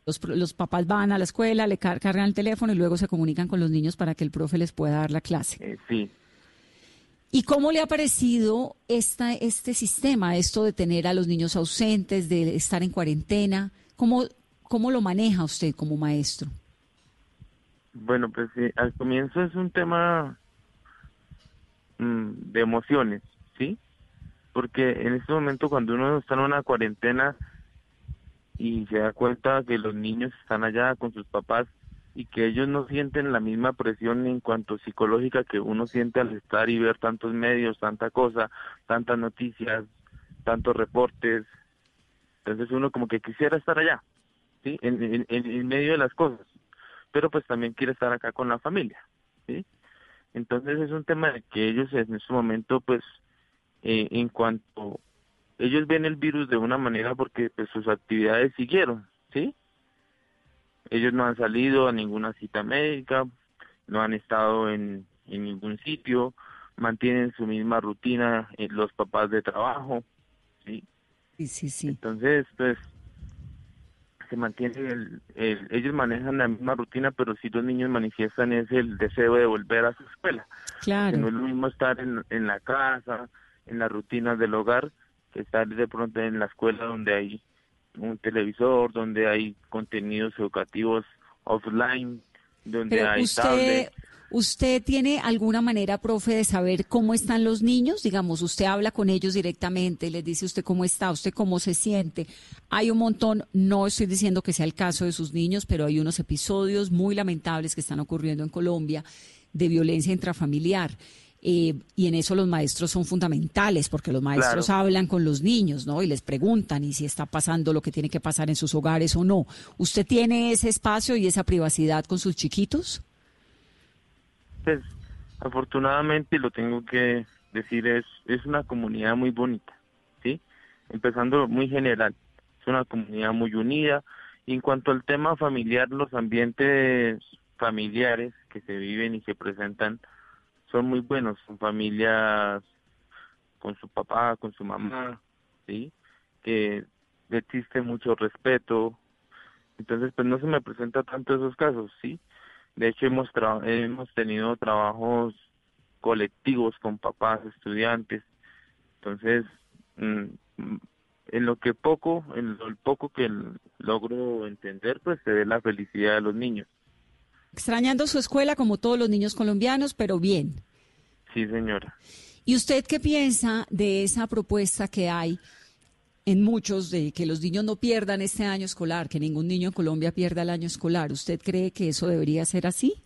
Los, papás van a la escuela, le cargan el teléfono y luego se comunican con los niños para que el profe les pueda dar la clase. Eh, sí. ¿Y cómo le ha parecido esta, este sistema, esto de tener a los niños ausentes, de estar en cuarentena? ¿Cómo, cómo lo maneja usted como maestro? Bueno, pues al comienzo es un tema mm, de emociones, ¿sí? Porque en este momento cuando uno está en una cuarentena, y se da cuenta que los niños están allá con sus papás y que ellos no sienten la misma presión en cuanto psicológica que uno siente al estar y ver tantos medios, tanta cosa, tantas noticias, tantos reportes. Entonces uno como que quisiera estar allá, ¿sí? En, medio de las cosas, pero pues también quiere estar acá con la familia, ¿sí? Entonces es un tema de que ellos en este momento pues eh, en cuanto ellos ven el virus de una manera porque pues, sus actividades siguieron, ¿sí? Ellos no han salido a ninguna cita médica, no han estado en, ningún sitio, mantienen su misma rutina en eh, los papás de trabajo, ¿sí? Sí, sí, sí. Entonces, pues, se mantiene, el, ellos manejan la misma rutina, pero si los niños manifiestan es el deseo de volver a su escuela. Claro. no es lo mismo estar en, en la casa, en las rutinas del hogar, estar de pronto en la escuela donde hay un televisor, donde hay contenidos educativos offline, donde hay usted, ¿Usted tiene alguna manera, profe, de saber cómo están los niños? Digamos, usted habla con ellos directamente, les dice usted cómo está, usted cómo se siente. Hay un montón, no estoy diciendo que sea el caso de sus niños, pero hay unos episodios muy lamentables que están ocurriendo en Colombia de violencia intrafamiliar. Eh, y en eso los maestros son fundamentales, porque los maestros hablan con los niños, ¿no? Y les preguntan y si está pasando lo que tiene que pasar en sus hogares o no. ¿Usted tiene ese espacio y esa privacidad con sus chiquitos? Pues afortunadamente lo tengo que decir es es una comunidad muy bonita, ¿sí? Empezando muy general, es una comunidad muy unida. Y en cuanto al tema familiar, los ambientes familiares que se viven y se presentan son muy buenos, son familias con su papá, con su mamá, ¿sí? Que existe mucho respeto. Entonces, pues no se me presenta tanto esos casos, ¿sí? De hecho, hemos, hemos tenido trabajos colectivos con papás, estudiantes. Entonces, mm, en lo que poco, en lo poco que logro entender, pues se ve la felicidad de los niños. Extrañando su escuela como todos los niños colombianos, pero bien. Sí, señora. ¿Y usted qué piensa de esa propuesta que hay en muchos de que los niños no pierdan este año escolar, que ningún niño en Colombia pierda el año escolar. ¿Usted cree que eso debería ser así?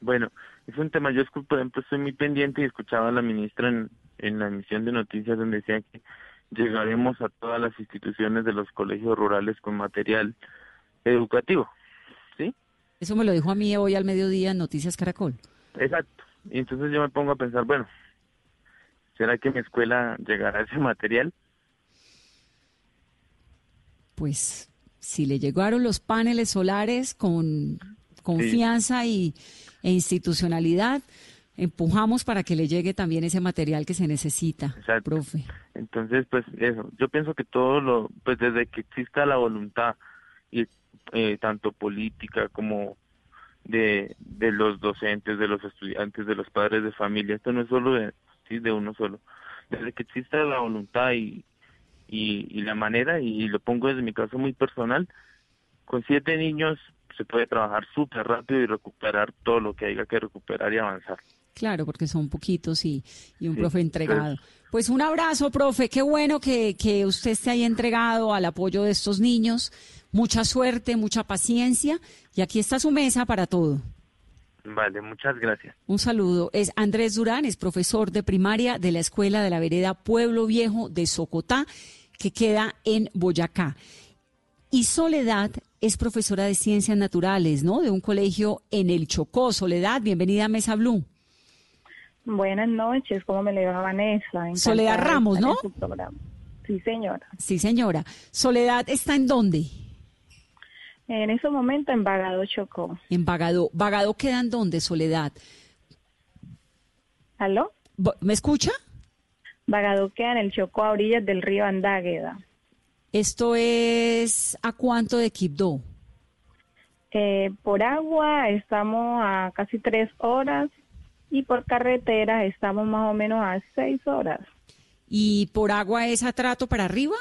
Bueno, es un tema, yo por ejemplo estoy muy pendiente y escuchaba a la ministra en, en la emisión de noticias donde decía que llegaremos a todas las instituciones de los colegios rurales con material educativo, ¿sí? Eso me lo dijo a mí hoy al mediodía en Noticias Caracol. Exacto. Y entonces yo me pongo a pensar, bueno, ¿será que mi escuela llegará a ese material? pues si le llegaron los paneles solares con confianza y, e institucionalidad, empujamos para que le llegue también ese material que se necesita, profe. Entonces, pues eso, yo pienso que todo lo, pues desde que exista la voluntad, y eh, tanto política como de, de los docentes, de los estudiantes, de los padres de familia, esto no es solo de, de uno solo, desde que exista la voluntad y, y, la manera, y lo pongo desde mi caso muy personal, con siete niños se puede trabajar súper rápido y recuperar todo lo que haya que recuperar y avanzar. Claro, porque son poquitos y, y un profe entregado. Pues un abrazo, profe. Qué bueno que, que usted se haya entregado al apoyo de estos niños. Mucha suerte, mucha paciencia. Y aquí está su mesa para todo. Vale, muchas gracias. Un saludo. Es Andrés Durán, es profesor de primaria de la Escuela de la Vereda Pueblo Viejo de Socotá que queda en Boyacá. Y Soledad es profesora de ciencias naturales, ¿no? De un colegio en el Chocó. Soledad, bienvenida a Mesa Blue. Buenas noches, ¿cómo me le va Vanessa? Soledad Ramos, ¿no? Sí, señora. Sí, señora. Soledad está en dónde? En ese momento en Bagado Chocó. En Bagado. ¿Bagado queda en dónde, Soledad? ¿Aló? ¿Me escucha? Bagaduquea en el Chocó, a orillas del río Andágueda. ¿Esto es a cuánto de Quibdó? Eh, por agua estamos a casi tres horas y por carretera estamos más o menos a seis horas. ¿Y por agua es Atrato para arriba?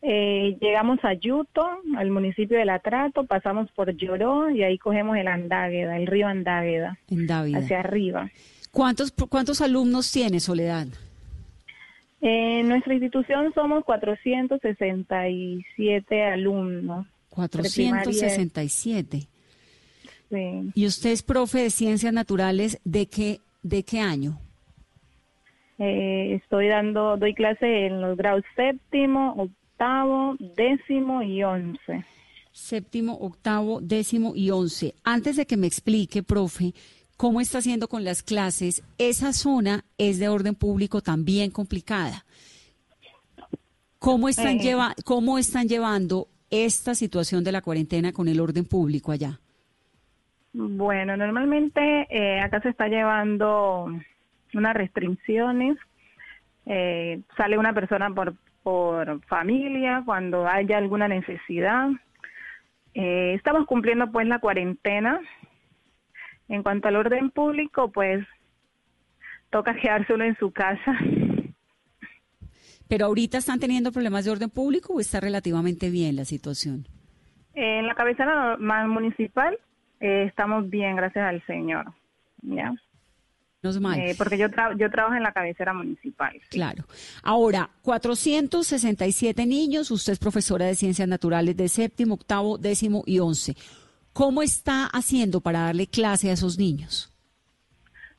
Eh, llegamos a Yuto, al municipio del Atrato, pasamos por Lloró y ahí cogemos el Andágueda, el río Andágueda, hacia arriba. ¿Cuántos, ¿Cuántos alumnos tiene Soledad? En nuestra institución somos 467 alumnos. 467. Sí. ¿Y usted es profe de ciencias naturales de qué, de qué año? Eh, estoy dando, doy clase en los grados séptimo, octavo, décimo y once. Séptimo, octavo, décimo y once. Antes de que me explique, profe, cómo está haciendo con las clases, esa zona es de orden público también complicada. ¿Cómo están, eh. cómo están llevando esta situación de la cuarentena con el orden público allá? Bueno, normalmente eh, acá se está llevando unas restricciones. Eh, sale una persona por, por familia cuando haya alguna necesidad. estamos cumpliendo pues la cuarentena en cuanto al orden público, pues toca quedarse uno en su casa. ¿Pero ahorita están teniendo problemas de orden público o está relativamente bien la situación? En la cabecera municipal Eh, estamos bien, gracias al Señor. ¿Ya? mal. Eh, porque yo, yo trabajo en la cabecera municipal. Claro. Ahora, 467 niños, usted es profesora de Ciencias Naturales de séptimo, octavo, décimo y once. ¿Cómo está haciendo para darle clase a esos niños?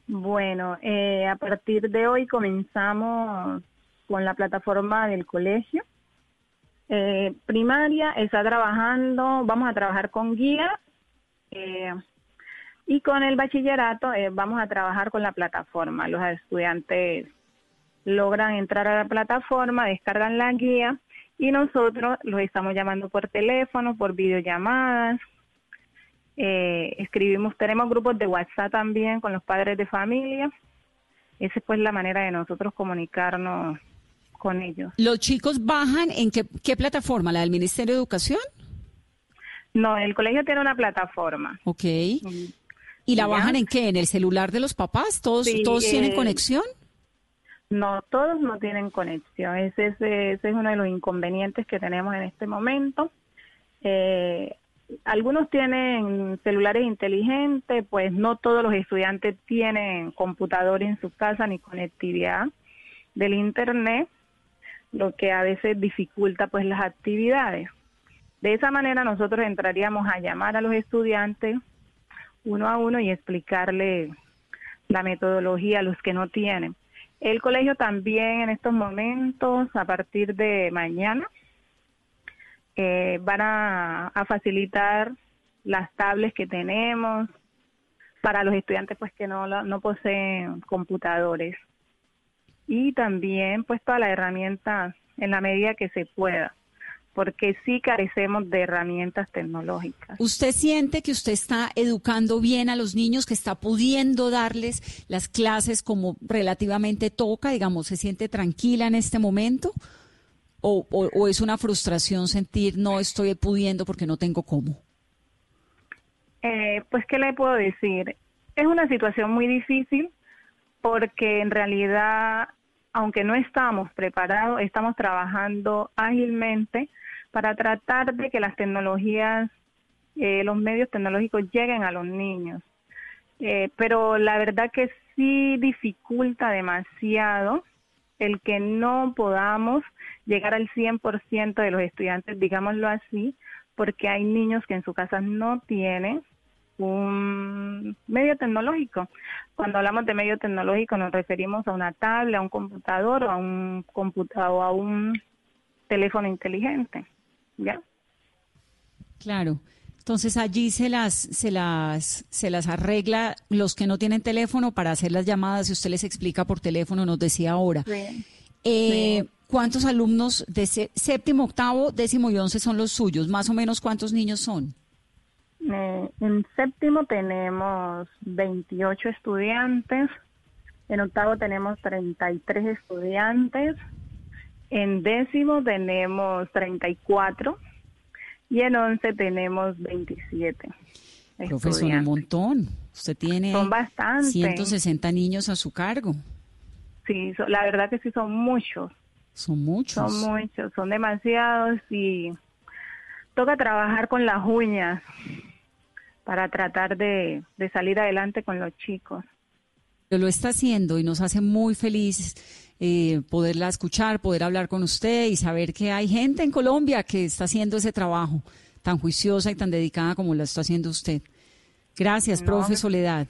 Bueno, eh, a partir de hoy comenzamos con la plataforma del colegio. Eh, primaria está trabajando, vamos a trabajar con guía eh, y con el bachillerato eh, vamos a trabajar con la plataforma. Los estudiantes logran entrar a la plataforma, descargan la guía y nosotros los estamos llamando por teléfono, por videollamadas. Eh, escribimos, tenemos grupos de WhatsApp también con los padres de familia. Esa es pues la manera de nosotros comunicarnos con ellos. ¿Los chicos bajan en qué, qué plataforma? ¿La del Ministerio de Educación? No, el colegio tiene una plataforma. Ok. ¿Y la bajan en qué? ¿En el celular de los papás? ¿Todos, ¿todos tienen eh, conexión? No, todos no tienen conexión. Ese, ese, es uno de los inconvenientes que tenemos en este momento. Eh, algunos tienen celulares inteligentes, pues no todos los estudiantes tienen computador en su casa ni conectividad del Internet, lo que a veces dificulta pues las actividades. De esa manera nosotros entraríamos a llamar a los estudiantes uno a uno y explicarle la metodología a los que no tienen. El colegio también en estos momentos, a partir de mañana, eh, van a, facilitar las tablets que tenemos para los estudiantes pues que no, no poseen computadores y también pues todas las herramientas en la medida que se pueda porque sí carecemos de herramientas tecnológicas. ¿Usted siente que usted está educando bien a los niños, que está pudiendo darles las clases como relativamente toca, digamos, se siente tranquila en este momento? ¿O, o, es una frustración sentir no estoy pudiendo porque no tengo cómo? Eh, pues, ¿qué le puedo decir? Es una situación muy difícil porque en realidad, aunque no estamos preparados, estamos trabajando ágilmente para tratar de que las tecnologías, eh, los medios tecnológicos lleguen a los niños. Eh, pero la verdad que sí dificulta demasiado el que no podamos llegar al 100% de los estudiantes, digámoslo así, porque hay niños que en su casa no tienen un medio tecnológico. Cuando hablamos de medio tecnológico nos referimos a una tablet, a un computador o a un computador o a un teléfono inteligente. ¿ya? Claro. Entonces allí se las, se las, se las arregla los que no tienen teléfono para hacer las llamadas y usted les explica por teléfono, nos decía ahora. Eh, ¿Cuántos alumnos de séptimo, octavo, décimo y once son los suyos? Más o menos cuántos niños son. Eh, en séptimo tenemos 28 estudiantes, en octavo tenemos 33 estudiantes, en décimo tenemos 34 y en once tenemos 27. Profesor, un montón. Usted tiene son 160 niños a su cargo. Sí, la verdad que sí son muchos. Son muchos. Son muchos, son demasiados y toca trabajar con las uñas para tratar de, de salir adelante con los chicos. Lo está haciendo y nos hace muy felices eh, poderla escuchar, poder hablar con usted y saber que hay gente en Colombia que está haciendo ese trabajo tan juiciosa y tan dedicada como lo está haciendo usted. Gracias, profe Soledad.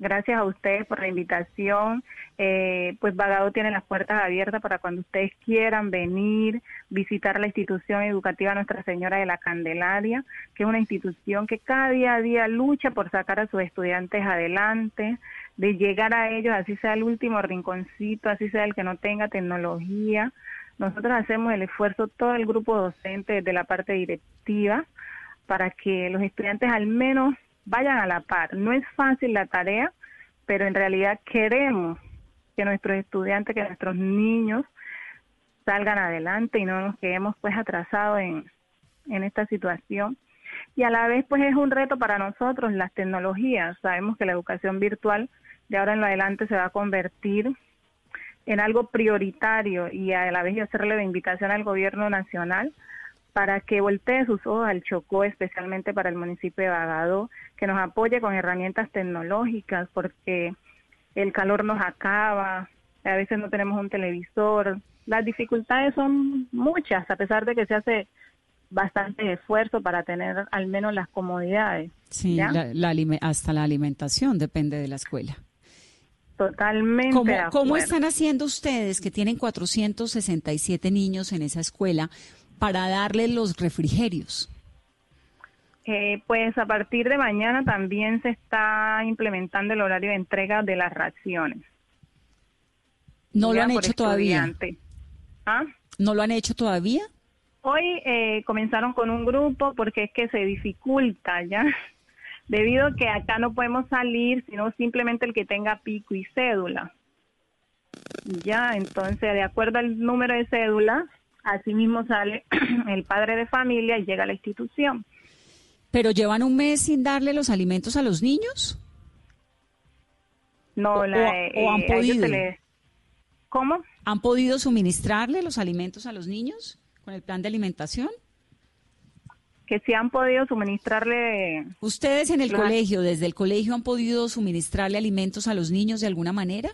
Gracias a ustedes por la invitación. Eh, pues Bagado tiene las puertas abiertas para cuando ustedes quieran venir, visitar la institución educativa Nuestra Señora de la Candelaria, que es una institución que cada día a día lucha por sacar a sus estudiantes adelante, de llegar a ellos, así sea el último rinconcito, así sea el que no tenga tecnología. Nosotros hacemos el esfuerzo, todo el grupo docente de la parte directiva, para que los estudiantes al menos vayan a la par. No es fácil la tarea, pero en realidad queremos que nuestros estudiantes, que nuestros niños salgan adelante y no nos quedemos pues atrasados en, en esta situación. Y a la vez pues es un reto para nosotros las tecnologías. Sabemos que la educación virtual de ahora en adelante se va a convertir en algo prioritario y a la vez hacerle la invitación al gobierno nacional para que voltee sus ojos al Chocó, especialmente para el municipio de Bagado, que nos apoye con herramientas tecnológicas, porque el calor nos acaba, a veces no tenemos un televisor. Las dificultades son muchas, a pesar de que se hace bastante esfuerzo para tener al menos las comodidades. Sí, hasta la alimentación depende de la escuela. Totalmente. ¿Cómo, ¿Cómo, están haciendo ustedes, que tienen 467 niños en esa escuela, para darles los refrigerios? Eh, pues a partir de mañana también se está implementando el horario de entrega de las raciones. ¿No lo han hecho todavía? ¿Ah? ¿No lo han hecho todavía? Hoy eh, comenzaron con un grupo porque es que se dificulta ya, debido a que acá no podemos salir, sino simplemente el que tenga pico y cédula. Ya, entonces, de acuerdo al número de cédula, así mismo sale el padre de familia y llega a la institución. ¿Pero llevan un mes sin darle los alimentos a los niños? No, la, o, han eh, podido. ¿Cómo? ¿Han podido suministrarle los alimentos a los niños con el plan de alimentación? Que sí han podido suministrarle. ¿Ustedes en el colegio, desde el colegio, han podido suministrarle alimentos a los niños de alguna manera?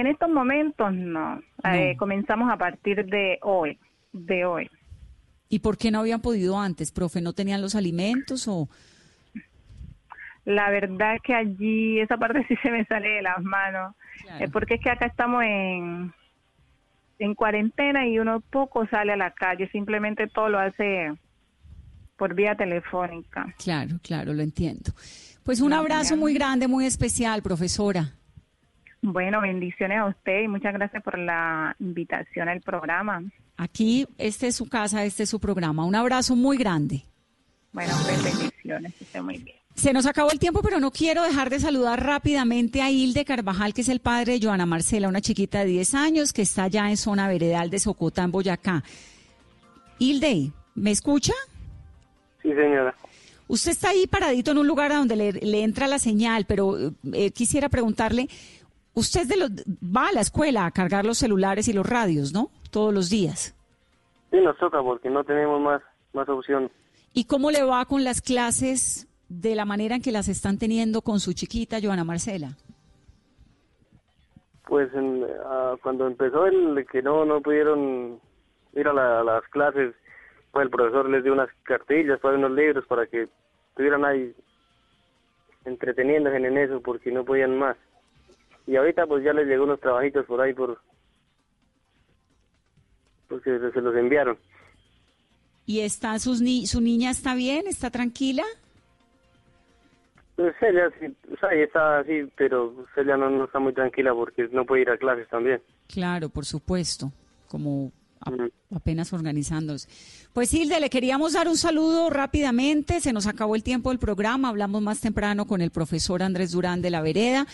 En estos momentos no. Eh, comenzamos a partir de hoy, de hoy. ¿Y por qué no habían podido antes, profe? ¿No tenían los alimentos o...? La verdad que allí esa parte sí se me sale de las manos. Eh, porque es que acá estamos en, en cuarentena y uno poco sale a la calle, simplemente todo lo hace por vía telefónica. Claro, claro, lo entiendo. Pues un abrazo muy grande, muy especial, profesora. Bueno, bendiciones a usted y muchas gracias por la invitación al programa. Aquí, este es su casa, este es su programa. Un abrazo muy grande. Bueno, pues bendiciones, que esté muy bien. Se nos acabó el tiempo, pero no quiero dejar de saludar rápidamente a Hilde Carvajal, que es el padre de Joana Marcela, una chiquita de 10 años que está ya en zona veredal de Socotá, en Boyacá. Hilde, ¿me escucha? Sí, señora. Usted está ahí paradito en un lugar donde le, entra la señal, pero eh, quisiera preguntarle, Usted de va a la escuela a cargar los celulares y los radios, ¿no? Todos los días. Sí, nos toca porque no tenemos más, más opción. ¿Y cómo le va con las clases de la manera en que las están teniendo con su chiquita, Joana Marcela? Pues ah, cuando empezó el que no, no pudieron ir a, las clases, pues el profesor les dio unas cartillas, pues unos libros para que estuvieran ahí entreteniéndose en eso porque no podían más. Y ahorita pues ya les llegó unos trabajitos por ahí por porque se los enviaron. ¿Y está sus ni su niña está bien? ¿Está tranquila? Pues ella sí, o sea, ella está así, pero ella no, está muy tranquila porque no puede ir a clases también. Claro, por supuesto, como apenas organizándose. Pues Hilde, le queríamos dar un saludo rápidamente, se nos acabó el tiempo del programa, hablamos más temprano con el profesor Andrés Durán de la Vereda.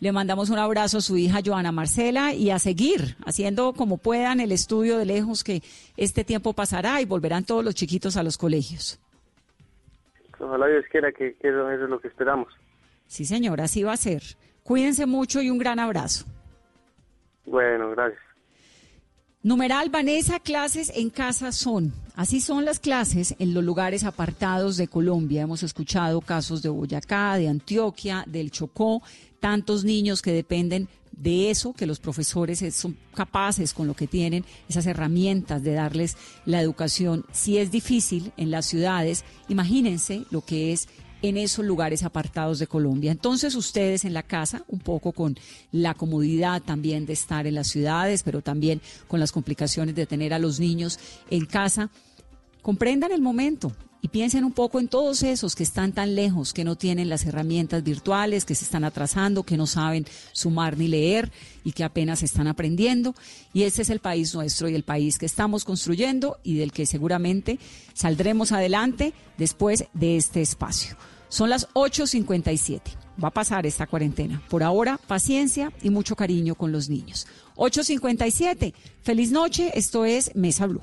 Le mandamos un abrazo a su hija Joana Marcela y a seguir haciendo como puedan el estudio de lejos que este tiempo pasará y volverán todos los chiquitos a los colegios. Ojalá Dios quiera que, eso es lo que esperamos. Sí, señor, así va a ser. Cuídense mucho y un gran abrazo. Bueno, gracias. Numeral Vanessa, clases en casa son. Así son las clases en los lugares apartados de Colombia. Hemos escuchado casos de Boyacá, de Antioquia, del Chocó, tantos niños que dependen de eso, que los profesores son capaces con lo que tienen, esas herramientas de darles la educación. Si es difícil en las ciudades, imagínense lo que es en esos lugares apartados de Colombia. Entonces ustedes en la casa, un poco con la comodidad también de estar en las ciudades, pero también con las complicaciones de tener a los niños en casa, comprendan el momento, y piensen un poco en todos esos que están tan lejos, que no tienen las herramientas virtuales, que se están atrasando, que no saben sumar ni leer y que apenas están aprendiendo. Y ese es el país nuestro y el país que estamos construyendo y del que seguramente saldremos adelante después de este espacio. Son las 8.57. Va a pasar esta cuarentena. Por ahora, paciencia y mucho cariño con los niños. 8.57. Feliz noche. Esto es Mesa Blue.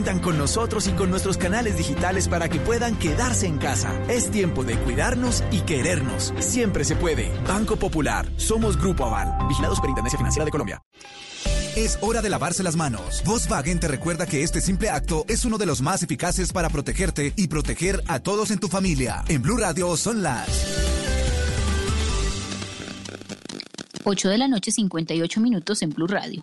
cuentan con nosotros y con nuestros canales digitales para que puedan quedarse en casa. Es tiempo de cuidarnos y querernos. Siempre se puede. Banco Popular. Somos Grupo Aval. Vigilados Superintendencia Financiera de Colombia. Es hora de lavarse las manos. Volkswagen te recuerda que este simple acto es uno de los más eficaces para protegerte y proteger a todos en tu familia. En Blue Radio son las 8 de la noche, 58 minutos en Blue Radio.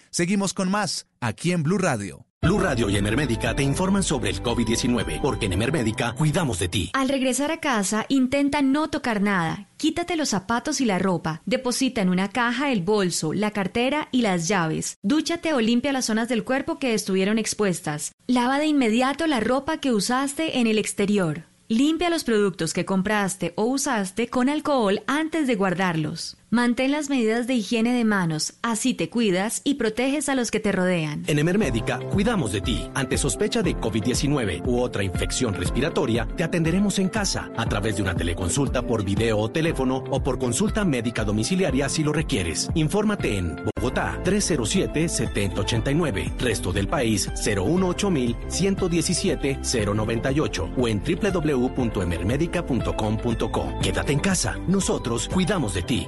Seguimos con más aquí en Blue Radio. Blue Radio y Emermédica te informan sobre el COVID-19, porque en Emermédica cuidamos de ti. Al regresar a casa, intenta no tocar nada. Quítate los zapatos y la ropa. Deposita en una caja el bolso, la cartera y las llaves. Dúchate o limpia las zonas del cuerpo que estuvieron expuestas. Lava de inmediato la ropa que usaste en el exterior. Limpia los productos que compraste o usaste con alcohol antes de guardarlos. Mantén las medidas de higiene de manos, así te cuidas y proteges a los que te rodean. En Emermédica cuidamos de ti. Ante sospecha de COVID-19 u otra infección respiratoria, te atenderemos en casa a través de una teleconsulta por video o teléfono o por consulta médica domiciliaria si lo requieres. Infórmate en Bogotá 307-7089, resto del país 018-117-098 o en www.emermedica.com.co. Quédate en casa, nosotros cuidamos de ti.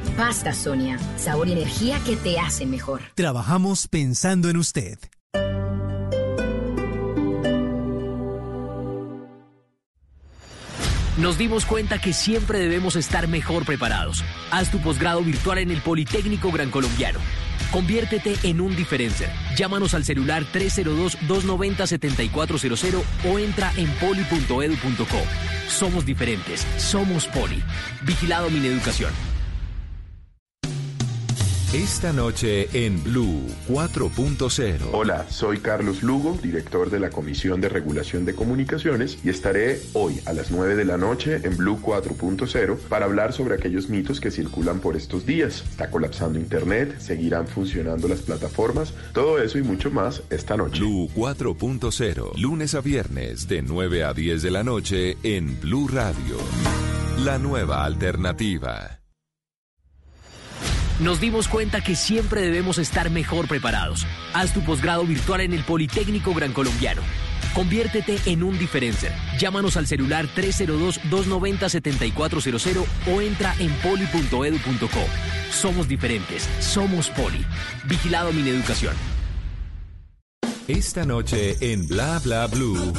Pasta Sonia, sabor y energía que te hacen mejor. Trabajamos pensando en usted. Nos dimos cuenta que siempre debemos estar mejor preparados. Haz tu posgrado virtual en el Politécnico Gran Colombiano. Conviértete en un diferencer. Llámanos al celular 302-290-7400 o entra en poli.edu.co. Somos diferentes, somos Poli. Vigilado Mineducación. Esta noche en Blue 4.0. Hola, soy Carlos Lugo, director de la Comisión de Regulación de Comunicaciones y estaré hoy a las 9 de la noche en Blue 4.0 para hablar sobre aquellos mitos que circulan por estos días. Está colapsando Internet, seguirán funcionando las plataformas, todo eso y mucho más esta noche. Blue 4.0, lunes a viernes de 9 a 10 de la noche en Blue Radio. La nueva alternativa. Nos dimos cuenta que siempre debemos estar mejor preparados. Haz tu posgrado virtual en el Politécnico Gran Colombiano. Conviértete en un diferencer. Llámanos al celular 302-290-7400 o entra en poli.edu.co. Somos diferentes, somos Poli. Vigilado Mineducación. Esta noche en Bla Bla Blue.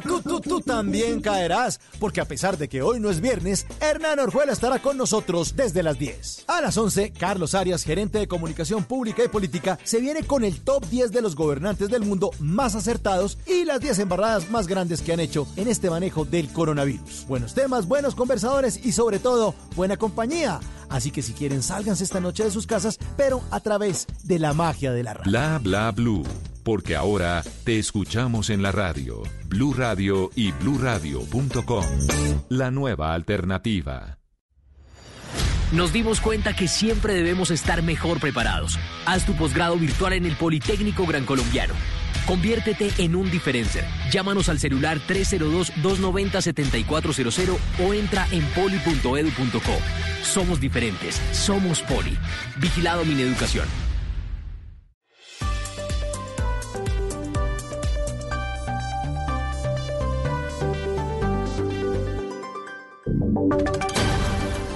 Tú, también caerás, porque a pesar de que hoy no es viernes, Hernán Orjuela estará con nosotros desde las 10. A las 11, Carlos Arias, gerente de comunicación pública y política, se viene con el top 10 de los gobernantes del mundo más acertados y las 10 embarradas más grandes que han hecho en este manejo del coronavirus. Buenos temas, buenos conversadores y sobre todo, buena compañía. Así que si quieren, sálganse esta noche de sus casas, pero a través de la magia de la radio. Bla Bla Blue. Porque ahora te escuchamos en la radio, Blue Radio y bluradio.com. La nueva alternativa. Nos dimos cuenta que siempre debemos estar mejor preparados. Haz tu posgrado virtual en el Politécnico Gran Colombiano. Conviértete en un diferencer. Llámanos al celular 302-290-7400 o entra en poli.edu.co. Somos diferentes. Somos Poli. Vigilado Mineducación.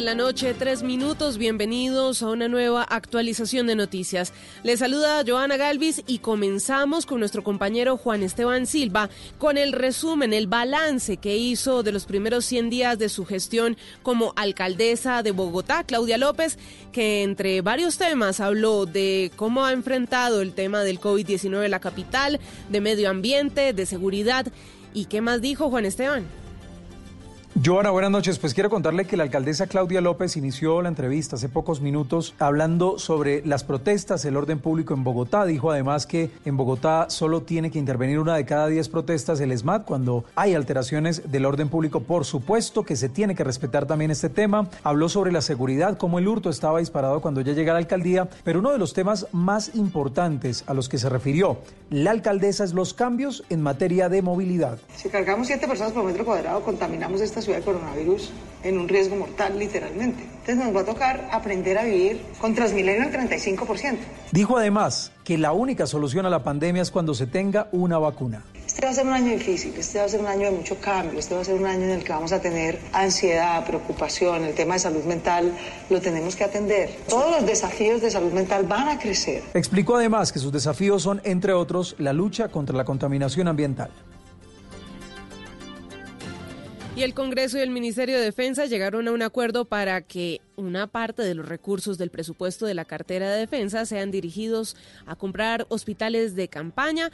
De la noche, tres minutos. Bienvenidos a una nueva actualización de noticias. Les saluda Joana Galvis y comenzamos con nuestro compañero Juan Esteban Silva con el resumen, el balance que hizo de los primeros 100 días de su gestión como alcaldesa de Bogotá, Claudia López, que entre varios temas habló de cómo ha enfrentado el tema del COVID-19 en la capital, de medio ambiente, de seguridad. ¿Y qué más dijo Juan Esteban? Joana, buenas noches. Pues quiero contarle que la alcaldesa Claudia López inició la entrevista hace pocos minutos hablando sobre las protestas, el orden público en Bogotá. Dijo además que en Bogotá solo tiene que intervenir una de cada diez protestas el SMAT cuando hay alteraciones del orden público. Por supuesto que se tiene que respetar también este tema. Habló sobre la seguridad, cómo el hurto estaba disparado cuando ya llega a la alcaldía. Pero uno de los temas más importantes a los que se refirió la alcaldesa es los cambios en materia de movilidad. Si cargamos siete personas por metro cuadrado, contaminamos esta ciudad de coronavirus en un riesgo mortal, literalmente. Entonces nos va a tocar aprender a vivir con Transmilenio al 35%. Dijo además que la única solución a la pandemia es cuando se tenga una vacuna. Este va a ser un año difícil, este va a ser un año de mucho cambio, este va a ser un año en el que vamos a tener ansiedad, preocupación, el tema de salud mental lo tenemos que atender. Todos los desafíos de salud mental van a crecer. Explicó además que sus desafíos son, entre otros, la lucha contra la contaminación ambiental. Y el Congreso y el Ministerio de Defensa llegaron a un acuerdo para que una parte de los recursos del presupuesto de la cartera de defensa sean dirigidos a comprar hospitales de campaña